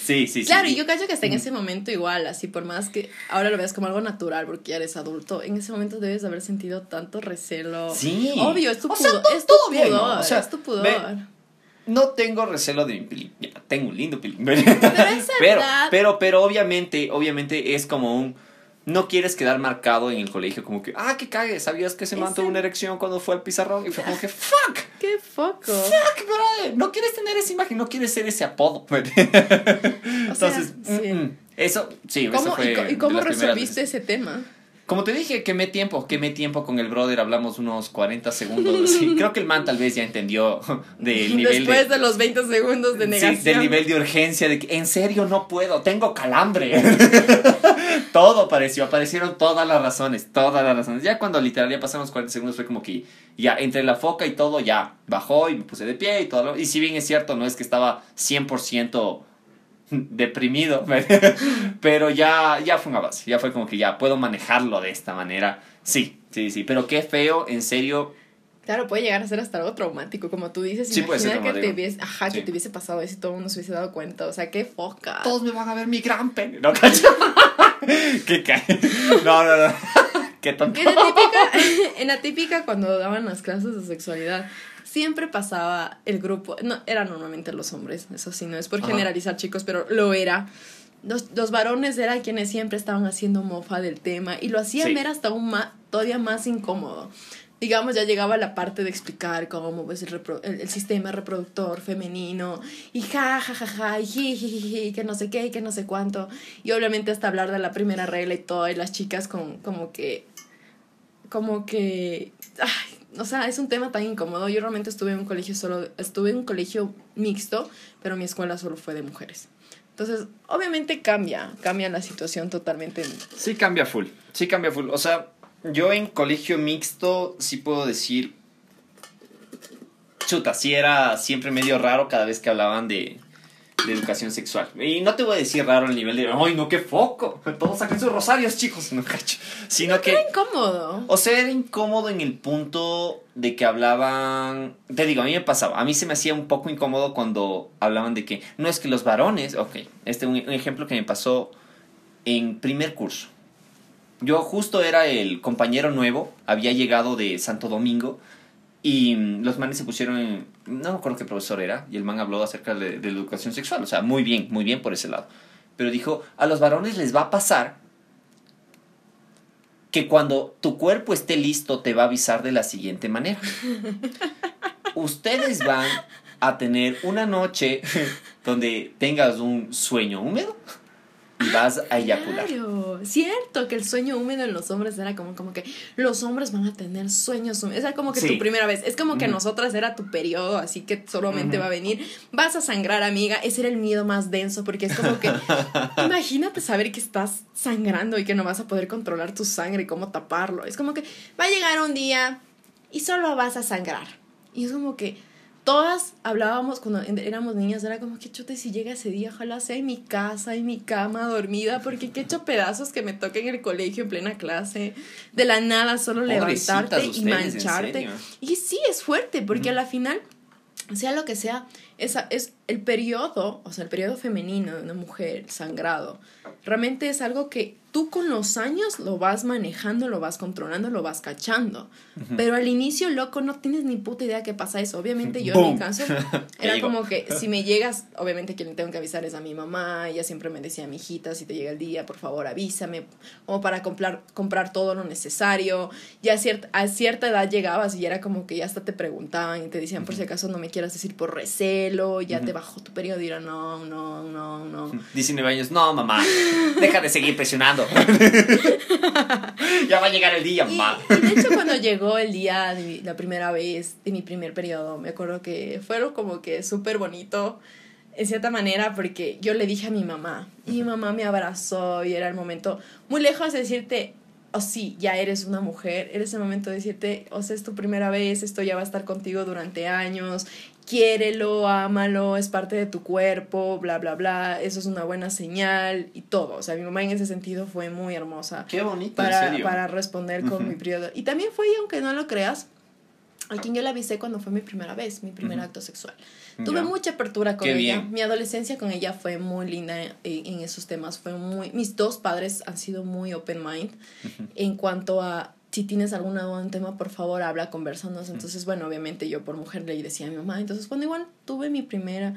sí, sí, sí. Claro, y yo cacho que hasta en ese momento igual, así por más que ahora lo veas como algo natural porque ya eres adulto, en ese momento debes haber sentido tanto recelo. Sí. Obvio, es tu O sea, pudor, to- es tu bien, ¿no? pudor, O sea, es tu pudor. No tengo recelo de mi pilín. Tengo un lindo pilín. Pero, pero, pero, pero obviamente, obviamente es como un. No quieres quedar marcado en el colegio como que, ah, que cague, ¿sabías que se mantuvo una erección cuando fue al pizarrón? Y fue como que, fuck, Qué foco. fuck, brother. No quieres tener esa imagen, no quieres ser ese apodo. O sea, Entonces, sí. mm, mm, eso, sí, eso ¿Cómo, fue y, cómo resolviste veces. ese tema? Como te dije, quemé tiempo, quemé tiempo con el brother, hablamos unos 40 segundos. Creo que el man tal vez ya entendió del nivel de... Después de... los 20 segundos de negación. Sí, del nivel de urgencia, de que en serio no puedo, tengo calambre. Todo pareció, aparecieron todas las razones, todas las razones. Ya cuando literal ya pasaron los 40 segundos fue como que ya entre la foca y todo ya bajó y me puse de pie y todo. lo- Y si bien es cierto, no es que estaba 100% deprimido, pero ya, ya fue una base, ya fue como que ya puedo manejarlo de esta manera. Sí, sí, sí, pero qué feo, en serio, Claro, puede llegar a ser hasta algo traumático, como tú dices. Sí, puede ser Imagina que te, hubiese, ajá, que Sí. te hubiese pasado eso y todo el mundo se hubiese dado cuenta. O sea, qué foca. todos me van a ver mi gran pene, ¿no? ¿Cacho? ¿Qué cae? No, no, no. Qué tonto. En la, típica, en la típica, cuando daban las clases de sexualidad, siempre pasaba el grupo, no, eran normalmente los hombres, eso sí, no es por generalizar chicos, pero lo era. Los, los, varones eran quienes siempre estaban haciendo mofa del tema y lo hacían ver hasta un más, todavía más incómodo digamos, ya llegaba la parte de explicar cómo es el, el, sistema reproductor femenino y ja, ja, ja, ja, y que no sé qué, que no sé cuánto. Y obviamente hasta hablar de la primera regla y todo, y las chicas con, como que, como que, ay, o sea, es un tema tan incómodo. Yo realmente estuve en un colegio solo, estuve en un colegio mixto, pero mi escuela solo fue de mujeres. Entonces, obviamente cambia, cambia la situación totalmente. Sí cambia full, sí cambia full. O sea, yo en colegio mixto sí puedo decir. Chuta, sí era siempre medio raro cada vez que hablaban de, de educación sexual. Y no te voy a decir raro al nivel de, ¡ay, no, qué foco! Todos sacan sus rosarios, chicos. No cacho. Sino que. Era incómodo. O sea, era incómodo en el punto de que hablaban. Te digo, a mí me pasaba. A mí se me hacía un poco incómodo cuando hablaban de que no es que los varones. Ok, este es un ejemplo que me pasó en primer curso. Yo justo era el compañero nuevo, había llegado de Santo Domingo y los manes se pusieron no me acuerdo qué profesor era, y el man habló acerca de, de, la educación sexual, o sea, muy bien, muy bien por ese lado. Pero dijo, a los varones les va a pasar que cuando tu cuerpo esté listo te va a avisar de la siguiente manera. Ustedes van a tener una noche donde tengas un sueño húmedo y vas a eyacular. Claro, cierto que el sueño húmedo en los hombres era como, como que los hombres van a tener sueños húmedos. Era como que tu primera vez. Es como que nosotras era tu periodo, así que solamente va a venir. Vas a sangrar, amiga. Ese era el miedo más denso porque es como que imagínate saber que estás sangrando y que no vas a poder controlar tu sangre y cómo taparlo. Es como que va a llegar un día y solo vas a sangrar. Y es como que todas hablábamos cuando éramos niñas, era como que chute si llega ese día, ojalá sea en mi casa, en mi cama, dormida, porque qué hecho pedazos que me toquen en el colegio en plena clase, de la nada solo levantarte y mancharte. Y sí, es fuerte, porque a la final, sea lo que sea, esa, es el periodo, o sea, el periodo femenino de una mujer, sangrado, realmente es algo que tú con los años lo vas manejando, lo vas controlando, lo vas cachando. Pero al inicio, loco, no tienes ni puta idea qué pasa eso. Obviamente yo en mi caso era como que si me llegas, obviamente quien tengo que avisar es a mi mamá. Ella siempre me decía, mi hijita, si te llega el día, por favor avísame. Como para comprar, comprar todo lo necesario. Ya a cierta, a cierta edad llegabas y era como que ya hasta te preguntaban y te decían, por si acaso no me quieras decir por recelo, ya te bajó tu periodo y era, no, no, no, no. 19 años, no, mamá, deja de seguir presionando. ya va a llegar el día, mamá. Y, de hecho, cuando llegó el día de la primera vez de mi primer periodo, me acuerdo que fueron como que súper bonito, en cierta manera, porque yo le dije a mi mamá, y mi mamá me abrazó, y era el momento muy lejos de decirte, oh sí, ya eres una mujer, eres el momento de decirte, o sea, es tu primera vez, esto ya va a estar contigo durante años, quiérelo, ámalo, es parte de tu cuerpo, bla, bla, bla, eso es una buena señal y todo. O sea, mi mamá en ese sentido fue muy hermosa. Qué bonito, para, para responder con mi periodo. Y también fue, aunque no lo creas, a quien yo la avisé cuando fue mi primera vez, mi primer acto sexual. Tuve mucha apertura con ella. Mi adolescencia con ella fue muy linda en, esos temas. Fue muy. Mis dos padres han sido muy open mind en cuanto a si tienes alguna duda en tema, por favor, habla, conversamos. Entonces, bueno, obviamente yo por mujer le decía a mi mamá. Entonces, cuando igual tuve mi primera,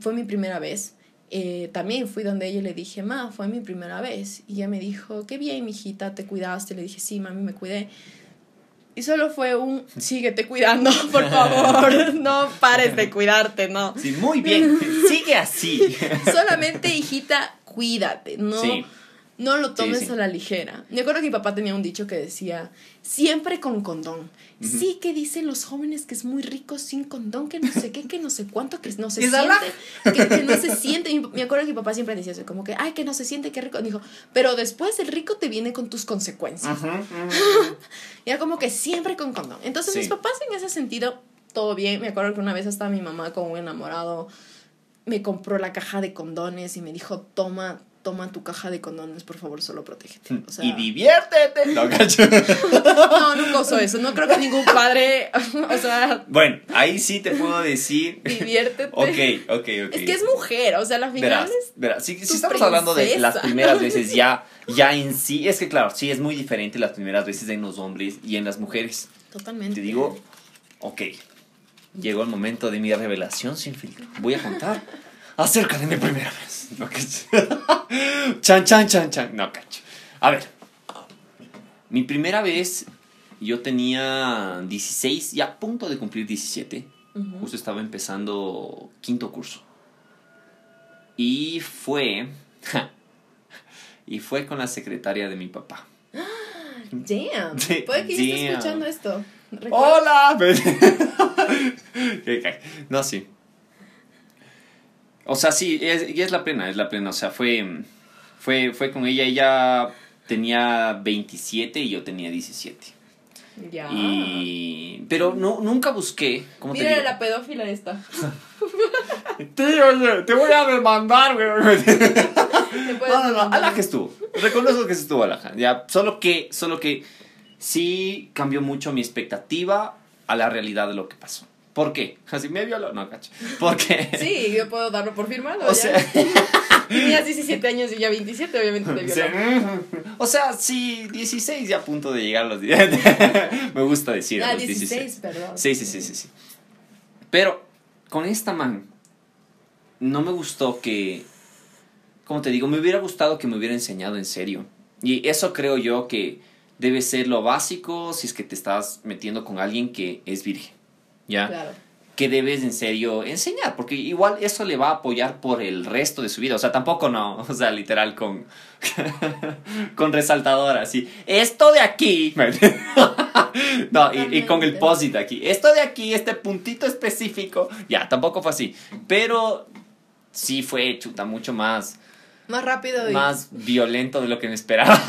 fue mi primera vez, eh, también fui donde ella y le dije, ma, fue mi primera vez. Y ella me dijo, qué bien, mijita, te cuidaste. Le dije, sí, mami, me cuidé. Y solo fue un, síguete cuidando, por favor, no pares de cuidarte, no. Sí, muy bien, sigue así. Solamente, hijita, cuídate, no. No lo tomes a la ligera. Me acuerdo que mi papá tenía un dicho que decía, siempre con condón. Sí que dicen los jóvenes que es muy rico sin condón, que no sé qué, que no sé cuánto, que no se siente, que, no se siente. Me acuerdo que mi papá siempre decía eso, como que, ay, que no se siente, qué rico. Dijo, pero después el rico te viene con tus consecuencias. y era como que siempre con condón. Entonces mis papás en ese sentido, todo bien. Me acuerdo que una vez hasta mi mamá con un enamorado me compró la caja de condones y me dijo, toma, toma tu caja de condones, por favor, solo protégete. O y diviértete. No, no, nunca uso eso. No creo que ningún padre, o sea... Bueno, ahí sí te puedo decir... Diviértete. ok, ok, ok. Es que es mujer, o sea, la final verás, verás. Si, si estamos hablando de las primeras veces ya, ya en sí, es que claro, sí es muy diferente las primeras veces en los hombres y en las mujeres. Totalmente. Te digo, ok, llegó el momento de mi revelación sin filtro. Voy a contar acerca de mi primera vez. No, cacho. chan, chan, chan, chan. No, cacho. A ver. Mi primera vez, yo tenía 16, ya a punto de cumplir 17. Justo estaba empezando quinto curso. Y fue. y fue con la secretaria de mi papá. Damn. Puede que yo esté escuchando esto. ¡Hola! no, sí. O sea, sí, es, y es la plena, es la plena. O sea, fue, fue, fue con ella. Ella tenía 27 y yo tenía 17. Ya. Y... Pero no, nunca busqué. ¿cómo Mira la pedófila esta. Tío, te voy a demandar, güey. no, no, no. Alaja estuvo. Reconozco que estuvo Alaja. Ya, solo que, solo que sí cambió mucho mi expectativa a la realidad de lo que pasó. ¿Por qué? Así me violó, no, cacho. ¿Por qué? Sí, yo puedo darlo por firmado. O sea, tenías 17 años y ya 27, obviamente te violó. O sea, sí, 16 ya a punto de llegar a los 10. me gusta decir. Ah, 16, perdón. Sí, sí, sí, sí, sí. Pero con esta man, no me gustó que, como te digo, me hubiera gustado que me hubiera enseñado en serio. Y eso creo yo que debe ser lo básico si es que te estás metiendo con alguien que es virgen. ¿Ya? Claro. Que debes en serio enseñar, porque igual eso le va a apoyar por el resto de su vida. O sea, tampoco no, o sea, literal con, con resaltador así. Esto de aquí. no, y, con el posit aquí. Esto de aquí, este puntito específico. Ya, tampoco fue así. Pero sí fue chuta mucho más más rápido y... Más violento de lo que me esperaba.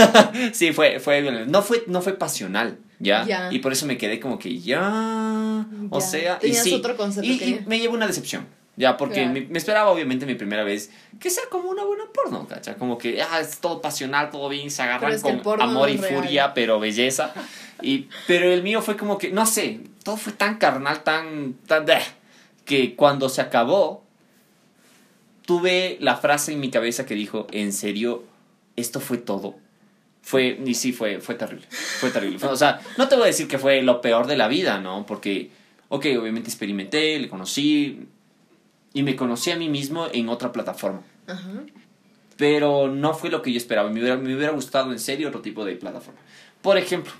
sí, fue, fue violento. No fue, no fue pasional, ¿ya? Y por eso me quedé como que ya... O sea... y sí, otro concepto y, me llevo una decepción. Ya, porque me, esperaba obviamente mi primera vez que sea como una buena porno, ¿cacha? Como que ah, es todo pasional, todo bien, se agarran con amor y furia, pero belleza. Y, pero el mío fue como que, no sé, todo fue tan carnal, tan, tan, que cuando se acabó, tuve la frase en mi cabeza que dijo, en serio, esto fue todo. Fue, y sí, fue, fue terrible. Fue terrible. o sea, no te voy a decir que fue lo peor de la vida, ¿no? Porque, ok, obviamente experimenté, le conocí y me conocí a mí mismo en otra plataforma. Pero no fue lo que yo esperaba. Me hubiera, me hubiera gustado en serio otro tipo de plataforma. Por ejemplo,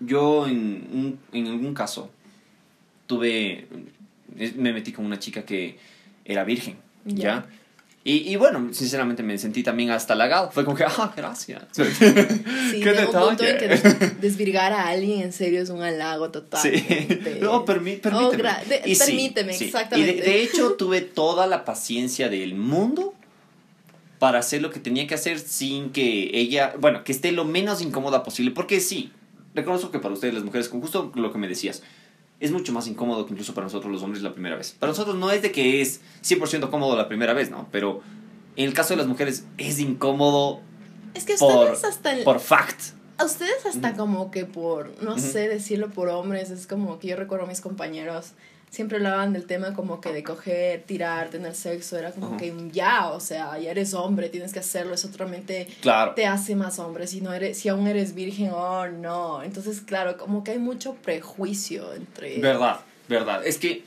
yo en, en algún caso tuve, me metí con una chica que era virgen, ¿ya? Y, y, bueno, sinceramente me sentí también hasta halagado. Fue como que, ah, gracias. Sí, Qué de un punto en que desvirgar a alguien en serio es un halago total. Sí. No, permí, oh, permíteme. y permíteme, exactamente. Y de, hecho tuve toda la paciencia del mundo para hacer lo que tenía que hacer sin que ella, bueno, que esté lo menos incómoda posible. Porque sí, reconozco que para ustedes las mujeres, con justo lo que me decías, es mucho más incómodo que incluso para nosotros los hombres la primera vez. Para nosotros no es de que es 100% cómodo la primera vez, ¿no? Pero en el caso de las mujeres es incómodo es que ustedes por, hasta por fact. A ustedes hasta como que por, no sé decirlo por hombres, es como que yo recuerdo a mis compañeros siempre hablaban del tema como que de coger, tirar, tener sexo, era como que ya, o sea, ya eres hombre, tienes que hacerlo, eso realmente te hace más hombre, si no eres, si aún eres virgen, oh no, entonces claro, como que hay mucho prejuicio entre... Verdad, verdad, es que...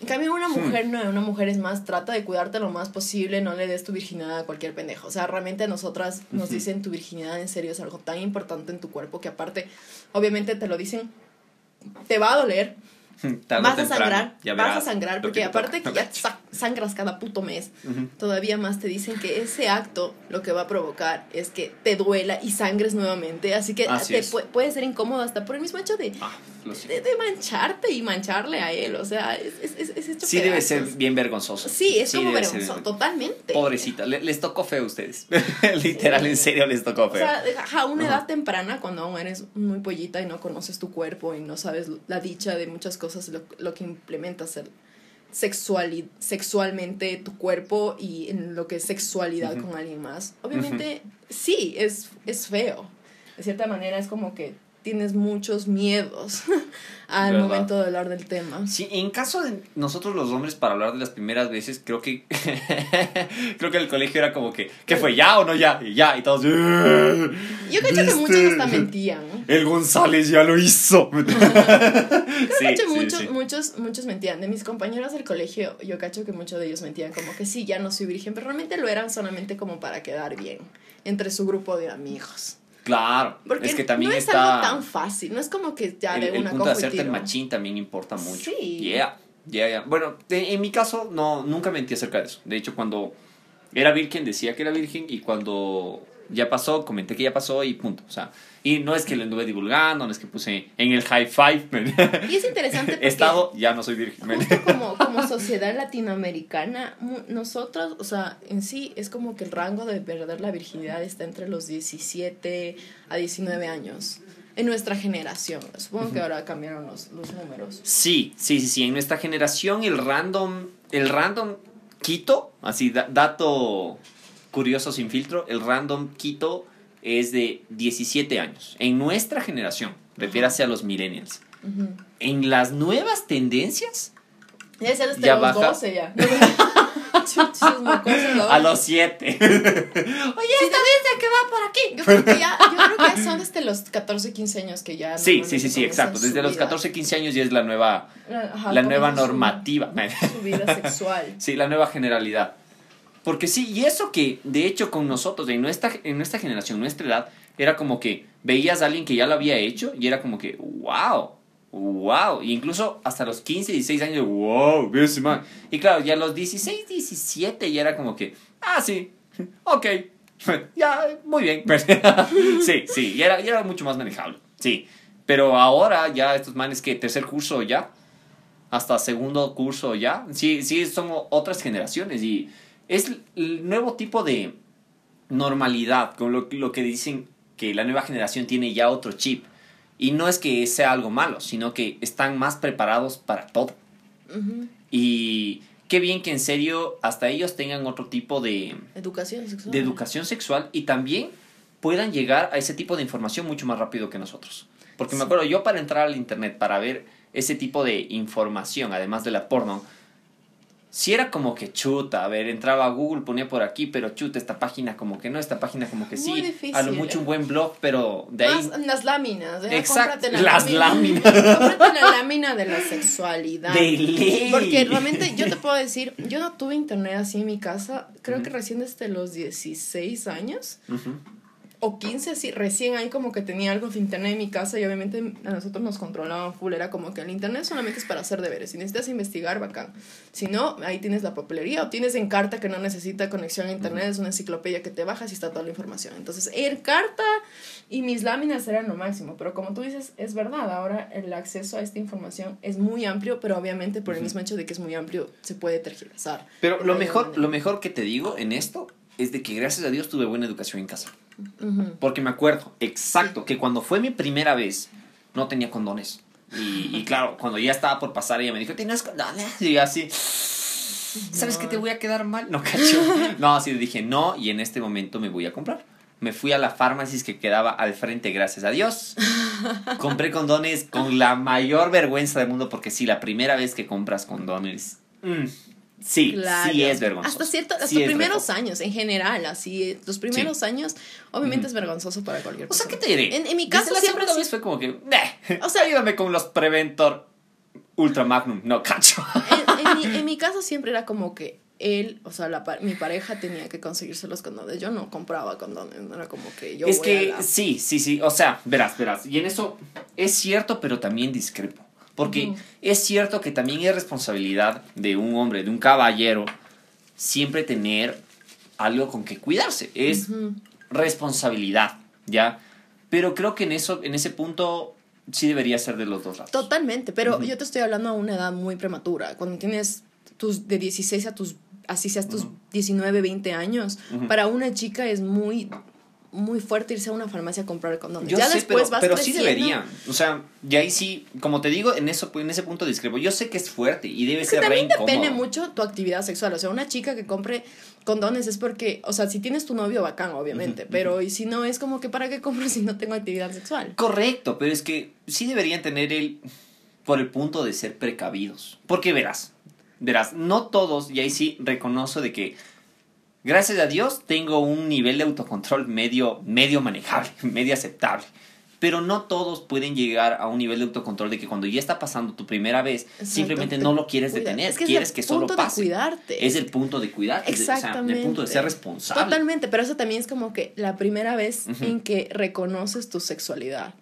En cambio, una hmm. mujer no, una mujer es más, trata de cuidarte lo más posible, no le des tu virginidad a cualquier pendejo. O sea, realmente a nosotras nos dicen tu virginidad en serio es algo tan importante en tu cuerpo que aparte, obviamente te lo dicen, te va a doler, vas a sangrar, vas a sangrar, porque aparte que ya sangras cada puto mes, todavía más te dicen que ese acto lo que va a provocar es que te duela y sangres nuevamente, así que te puede ser incómodo hasta por el mismo hecho de, ah, de, mancharte y mancharle a él, o sea, es, es, es hecho Sí debe ser bien vergonzoso. Sí, es como vergonzoso, totalmente. Pobrecita, les, tocó feo a ustedes, literal, en serio les tocó feo. O sea, a una edad temprana, cuando aún eres muy pollita y no conoces tu cuerpo y no sabes la dicha de muchas cosas, lo, lo que implementa ser sexual, sexualmente tu cuerpo y en lo que es sexualidad con alguien más. Obviamente, sí, es, es feo. De cierta manera es como que tienes muchos miedos al ¿Verdad? momento de hablar del tema. Sí, en caso de nosotros los hombres para hablar de las primeras veces, creo que creo que el colegio era como que ¿qué fue ya o no ya? Y ya y todos Yo cacho que muchos hasta mentían. El González ya lo hizo. sí, cacho sí, muchos, sí. muchos, muchos mentían. De mis compañeros del colegio, yo cacho que muchos de ellos mentían como que sí, ya no soy virgen, pero realmente lo eran solamente como para quedar bien entre su grupo de amigos. Claro, Porque es que también no es está algo tan fácil, no es como que ya el, de el una punto de hacerte el machín también importa mucho. Sí. Yeah, yeah, yeah. Bueno, en mi caso no nunca mentí acerca de eso. De hecho, cuando era virgen decía que era virgen y cuando ya pasó comenté que ya pasó y punto. O sea, y no es que lo anduve divulgando, no es que puse en el high five. men. Y es interesante porque Estado, ya no soy virgen. justo como, como sociedad latinoamericana, nosotros, o sea, en sí es como que el rango de perder la virginidad está entre los 17 a 19 años. En nuestra generación. Supongo que ahora cambiaron los, los números. Sí, sí, sí, sí. En nuestra generación el random, el random Quito, así da- dato curioso sin filtro, el random Quito es de 17 años. En nuestra generación, refiérase a los millennials. Ujú. En las nuevas tendencias, Ya ser hasta Ya los baja. 12 ya. A los 7. Oye, esta vez que va por aquí. Yo creo que ya, yo creo que son desde los 14, 15 años que ya. Sí, sí, sí, sí, exacto. Desde los vida. 14, 15 años ya es la nueva, Ajá, la nueva comienzan su- normativa. Su, vida sexual. Sí, la nueva generalidad. Porque sí, y eso que de hecho con nosotros, en nuestra, en nuestra generación, nuestra edad, era como que veías a alguien que ya lo había hecho y era como que, wow, wow. Y incluso hasta los 15, 16 años, wow, ese man. Y claro, ya los 16, 17 ya era como que, ah, sí, ok, ya, muy bien. sí, sí, ya era, ya era mucho más manejable, sí. Pero ahora ya estos manes que tercer curso ya, hasta segundo curso ya. Sí, sí, son otras generaciones y es el nuevo tipo de normalidad, con lo, lo que dicen que la nueva generación tiene ya otro chip. Y no es que sea algo malo, sino que están más preparados para todo. Y qué bien que en serio hasta ellos tengan otro tipo de, Educación sexual. de educación sexual y también puedan llegar a ese tipo de información mucho más rápido que nosotros. Porque me acuerdo, yo para entrar al internet, para ver ese tipo de información, además de la porno, si era como que chuta, a ver, entraba a Google, ponía por aquí, pero chuta, esta página como que no, esta página como que Muy sí, difícil, a lo mucho ¿eh? un buen blog, pero de ahí... Más las láminas. ¿eh? Exacto, Cómprate las láminas. Cómprate la lámina de la sexualidad. De ley. Porque realmente yo te puedo decir, yo no tuve internet así en mi casa, creo que recién desde los 16 años Ujú. O 15, sí, recién ahí como que tenía algo de internet en mi casa y obviamente a nosotros nos controlaban full, era como que el internet solamente es para hacer deberes, si necesitas investigar, bacán. Si no, ahí tienes la papelería o tienes en carta que no necesita conexión a internet, es una enciclopedia que te bajas y está toda la información. Entonces, en carta y mis láminas eran lo máximo, pero como tú dices, es verdad, ahora el acceso a esta información es muy amplio, pero obviamente por el mismo hecho de que es muy amplio, se puede tergiversar. Pero lo mejor, lo mejor que te digo en esto es de que gracias a Dios tuve buena educación en casa. Porque me acuerdo, exacto, que cuando fue mi primera vez, no tenía condones. Y, y claro, cuando ya estaba por pasar, ella me dijo, ¿tienes condones? Y yo así, ¿sabes que te voy a quedar mal? No, cacho. No, así dije, no, y en este momento me voy a comprar. Me fui a la farmacia que quedaba al frente, gracias a Dios. Compré condones con la mayor vergüenza del mundo, porque sí, la primera vez que compras condones, mm, sí, Claro. sí es vergonzoso. Hasta cierto, hasta Sí es primeros años, en general, así, los primeros años, obviamente es vergonzoso para cualquier O sea, persona. ¿qué te diré? En, en mi caso siempre fue como que, o sea, ayúdame con los Preventor Ultra Magnum, no cacho. en, en mi, en mi caso siempre era como que él, o sea, la, mi pareja tenía que conseguirse los condones. Yo no compraba condones, era como que yo es voy que a la- sí, sí, sí, o sea, verás, verás, y en eso es cierto, pero también discrepo. Porque es cierto que también es responsabilidad de un hombre, de un caballero, siempre tener algo con que cuidarse. Es responsabilidad, ¿ya? Pero creo que en eso, en ese punto, sí debería ser de los dos lados. Totalmente, pero yo te estoy hablando a una edad muy prematura. Cuando tienes tus de 16 a tus, así seas tus Ujú. 19, 20 años, para una chica es muy, muy fuerte irse a una farmacia a comprar condones. Yo ya sé, después pero, vas pero sí deberían. O sea, y ahí sí, como te digo, en eso en ese punto discrepo. Yo sé que es fuerte y debe Es que ser re también depende mucho tu actividad sexual. O sea, una chica que compre condones es porque, o sea, si tienes tu novio bacán, obviamente, pero y si no, es como que ¿para qué compro si no tengo actividad sexual? Correcto, pero es que sí deberían tener el por el punto de ser precavidos. Porque verás, verás, no todos, y ahí sí reconozco de que gracias a Dios tengo un nivel de autocontrol medio, medio manejable, medio aceptable. Pero no todos pueden llegar a un nivel de autocontrol de que cuando ya está pasando tu primera vez, Exacto, simplemente te no lo quieres cuida. detener, Es que es quieres el que solo punto de cuidarte. Es el punto de cuidar, es de- o sea, Exactamente. el punto de ser responsable. Totalmente, pero eso también es como que la primera vez en que reconoces tu sexualidad.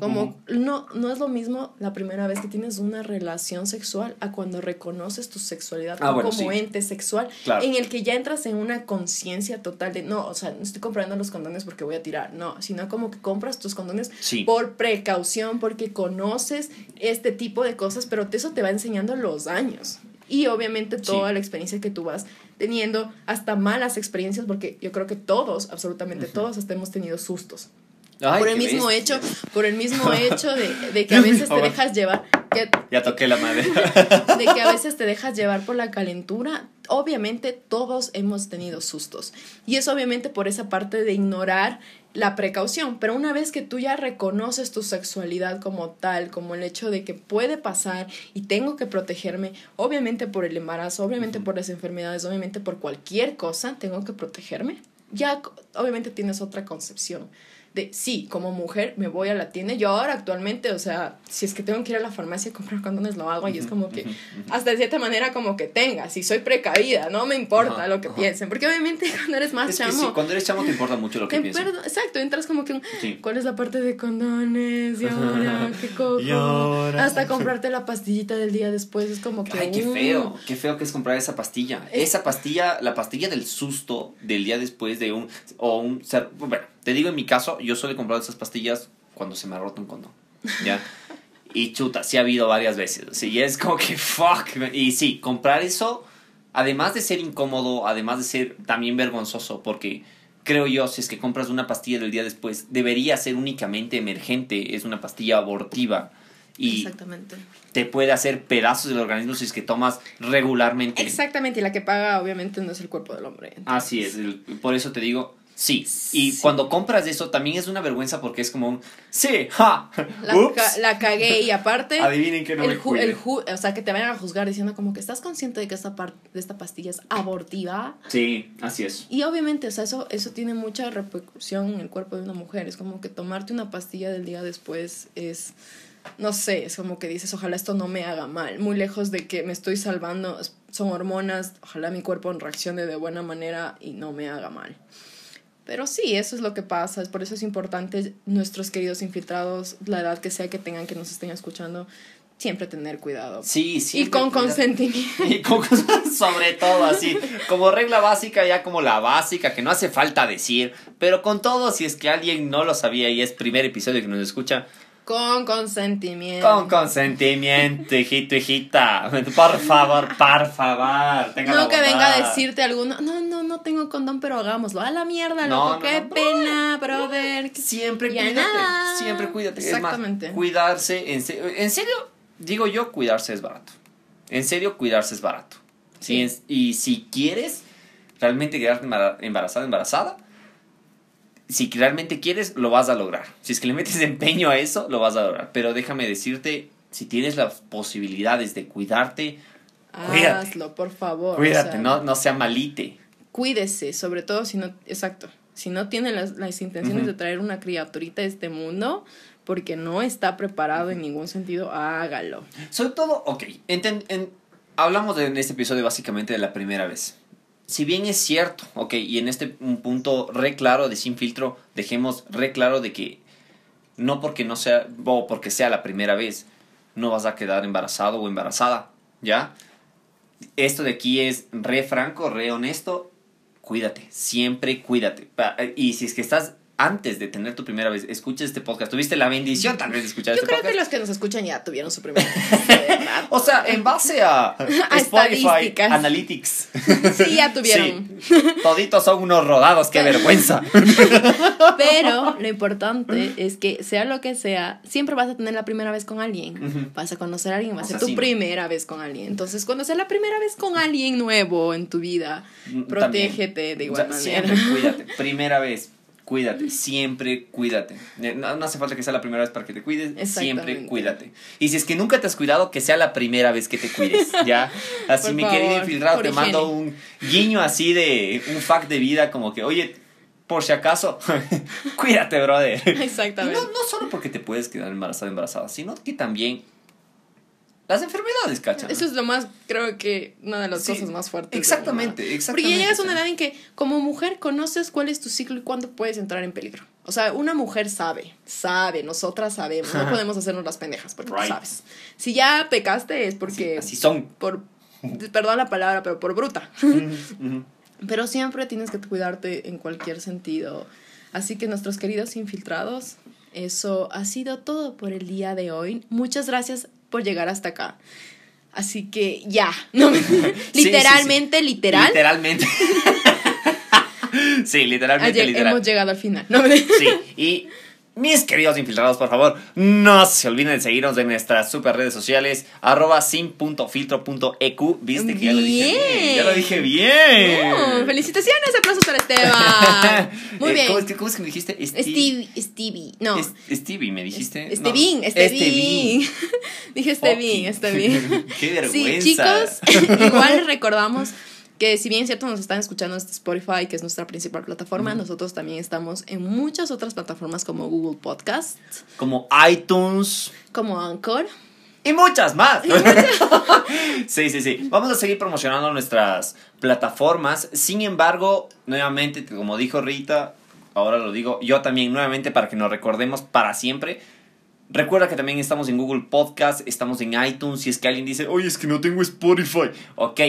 Como no, no es lo mismo la primera vez que tienes una relación sexual a cuando reconoces tu sexualidad Ah, bueno, como sí. ente sexual, Claro. en el que ya entras en una conciencia total de no, o sea, no estoy comprando los condones porque voy a tirar, no, sino como que compras tus condones Sí. por precaución, porque conoces este tipo de cosas, pero eso te va enseñando los años. Y obviamente toda Sí. la experiencia que tú vas teniendo, hasta malas experiencias, porque yo creo que todos, absolutamente todos, hasta hemos tenido sustos Ay, por el mismo bestia. hecho, por el mismo hecho de, de que a veces te dejas llevar, que, Ya toqué la madre. de que a veces te dejas llevar por la calentura. Obviamente todos hemos tenido sustos. Y es obviamente por esa parte de ignorar la precaución. Pero una vez que tú ya reconoces tu sexualidad como tal, como el hecho de que puede pasar y tengo que protegerme, obviamente por el embarazo, obviamente por las enfermedades, obviamente por cualquier cosa, tengo que protegerme. Ya obviamente tienes otra concepción de sí, como mujer me voy a la tienda. Yo ahora actualmente, o sea, si es que tengo que ir a la farmacia a comprar condones, lo hago y es como que hasta de cierta manera como que tenga, si soy precavida, no me importa lo que piensen, porque obviamente cuando eres más Es que chamo, sí, cuando eres chamo te importa mucho lo que perdo- exacto, entras como que Sí. ¿cuál es la parte de condones? Y ahora, qué coco. Y ahora. Hasta comprarte la pastillita del día después es como que Ay, qué uh, feo, qué feo que es comprar esa pastilla. Es- Esa pastilla, la pastilla del susto del día después de un, o un, bueno, te digo en mi caso, yo suelo comprar esas pastillas cuando se me ha roto un condón, ¿ya? Y chuta, sí ha habido varias veces, sí, y es como que fuck, y sí, comprar eso, además de ser incómodo, además de ser también vergonzoso, porque creo yo, si es que compras una pastilla del día después, debería ser únicamente emergente, es una pastilla abortiva. Y Exactamente. te puede hacer pedazos del organismo si es que tomas regularmente. Exactamente, y la que paga obviamente no es el cuerpo del hombre. Así es, el- por eso te digo, sí. Y Sí. cuando compras eso también es una vergüenza porque es como un, sí, ja, La, ups. ca- la cagué y aparte Adivinen que no el, me ju- el ju- o sea, que te vayan a juzgar diciendo como que estás consciente de que esta parte de esta pastilla es abortiva. Sí, así es. Y obviamente, o sea, eso, eso tiene mucha repercusión en el cuerpo de una mujer. Es como que tomarte una pastilla del día después es, no sé, es como que dices, ojalá esto no me haga mal. Muy lejos de que me estoy salvando, son hormonas, ojalá mi cuerpo reaccione de buena manera y no me haga mal. Pero sí, eso es lo que pasa. Por eso es importante nuestros queridos infiltrados, la edad que sea que tengan que nos estén escuchando, siempre tener cuidado. Sí, sí. y con consentimiento. Y con sobre todo así, como regla básica, ya como la básica, que no hace falta decir, pero con todo, si es que alguien no lo sabía y es primer episodio que nos escucha, Con consentimiento. con consentimiento, hijito, hijita, por favor, por favor, tenga No que venga a decirte alguno, no, no, no tengo condón, pero hagámoslo. A la mierda, No, loco, no, qué no. pena, brother. Siempre cuídate, nada. siempre cuídate. Exactamente. Es más, cuidarse, en, se- en serio, digo yo, cuidarse es barato. En serio, cuidarse es barato. Sí. Y, si quieres realmente quedarte embara- embarazada, embarazada, si realmente quieres, lo vas a lograr. Si es que le metes empeño a eso, lo vas a lograr. Pero déjame decirte, si tienes las posibilidades de cuidarte, Cuídate. Hazlo, por favor. o cuídate, sea, no, no sea malite. Cuídese, sobre todo si no, exacto, si no tiene las, las intenciones de traer una criaturita a este mundo, porque no está preparado en ningún sentido, hágalo. Sobre todo, ok, enten- en- hablamos de- en este episodio básicamente de la primera vez. Si bien es cierto, ok, y en este un punto re claro de sin filtro, dejemos re claro de que no porque no sea, o porque sea la primera vez, no vas a quedar embarazado o embarazada, ¿ya? Esto de aquí es re franco, re honesto, cuídate, siempre cuídate. Y si es que estás antes de tener tu primera vez escuches este podcast, tuviste la bendición tal vez de escuchar Yo este creo podcast. que los que nos escuchan ya tuvieron su primera vez. O sea, en base a, A Spotify. Analytics. Sí, ya tuvieron. Sí. Toditos son unos rodados, qué vergüenza. Pero lo importante es que sea lo que sea, siempre vas a tener la primera vez con alguien. Vas a conocer a alguien, va a ser tu sí. primera vez con alguien. Entonces, cuando sea la primera vez con alguien nuevo en tu vida, Mm, protégete de O igual sea, manera. Siempre cuídate. Primera vez, cuídate. Siempre cuídate. No, no hace falta que sea la primera vez para que te cuides. Siempre cuídate. Y si es que nunca te has cuidado, que sea la primera vez que te cuides. ¿Ya? Así, Por mi querido infiltrado, te mando un guiño así de un fact de vida, como que, oye. Por si acaso, cuídate, brother. Y Exactamente. no, no solo porque te puedes quedar embarazada, embarazada, sino que también las enfermedades, ¿cachai? Eso es lo más, creo que una de las Sí, cosas más fuertes. Exactamente, exactamente. Porque ya llegas a una edad en que como mujer conoces cuál es tu ciclo y cuándo puedes entrar en peligro. O sea, una mujer sabe, sabe, nosotras sabemos, no podemos hacernos las pendejas porque tú sabes. Si ya pecaste es porque Así son. por perdón la palabra, pero por bruta. Pero siempre tienes que cuidarte en cualquier sentido. Así que nuestros queridos infiltrados, eso ha sido todo por el día de hoy. Muchas gracias por llegar hasta acá. Así que ya, no, sí, literalmente, literal, Literalmente. sí, literalmente, ayer literal. hemos llegado al final. No, Sí, y mis queridos infiltrados, por favor, no se olviden de seguirnos en nuestras super redes sociales, arroba sin.filtro.eq. Viste que ya lo dije bien. Ya lo dije bien. Oh, felicitaciones, aplausos para Esteban. Muy Eh, bien. ¿Cómo es, que, ¿Cómo es que me dijiste? Steve- Stevie, Stevie, no. Es- Stevie, me dijiste. No. Estevin, Estevin. Dije Estevin. Estevin. Qué vergüenza. Sí, chicos, igual recordamos que si bien es cierto nos están escuchando desde Spotify, que es nuestra principal plataforma, nosotros también estamos en muchas otras plataformas como Google Podcast, Como iTunes. como Anchor. Y muchas más. sí, sí, sí. Vamos a seguir promocionando nuestras plataformas. Sin embargo, nuevamente, como dijo Rita, ahora lo digo yo también nuevamente para que nos recordemos para siempre. Recuerda que también estamos en Google Podcast, estamos en iTunes. Si es que alguien dice, oye, es que no tengo Spotify. Ok,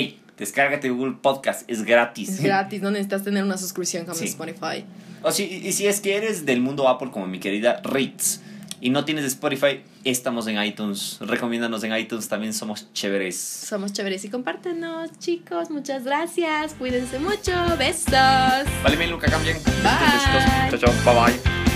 descárgate Google Podcast, es gratis. Es gratis, no necesitas tener una suscripción como Sí. Spotify. O si, y si es que eres del mundo Apple como mi querida Ritz y no tienes Spotify, estamos en iTunes. Recomiéndanos en iTunes, también somos chéveres. Somos chéveres y compártenos, chicos. Muchas gracias. Cuídense mucho. Besos. Vale, mi Luca, cambien. Bye. Besitos. Chao, chao. Bye bye.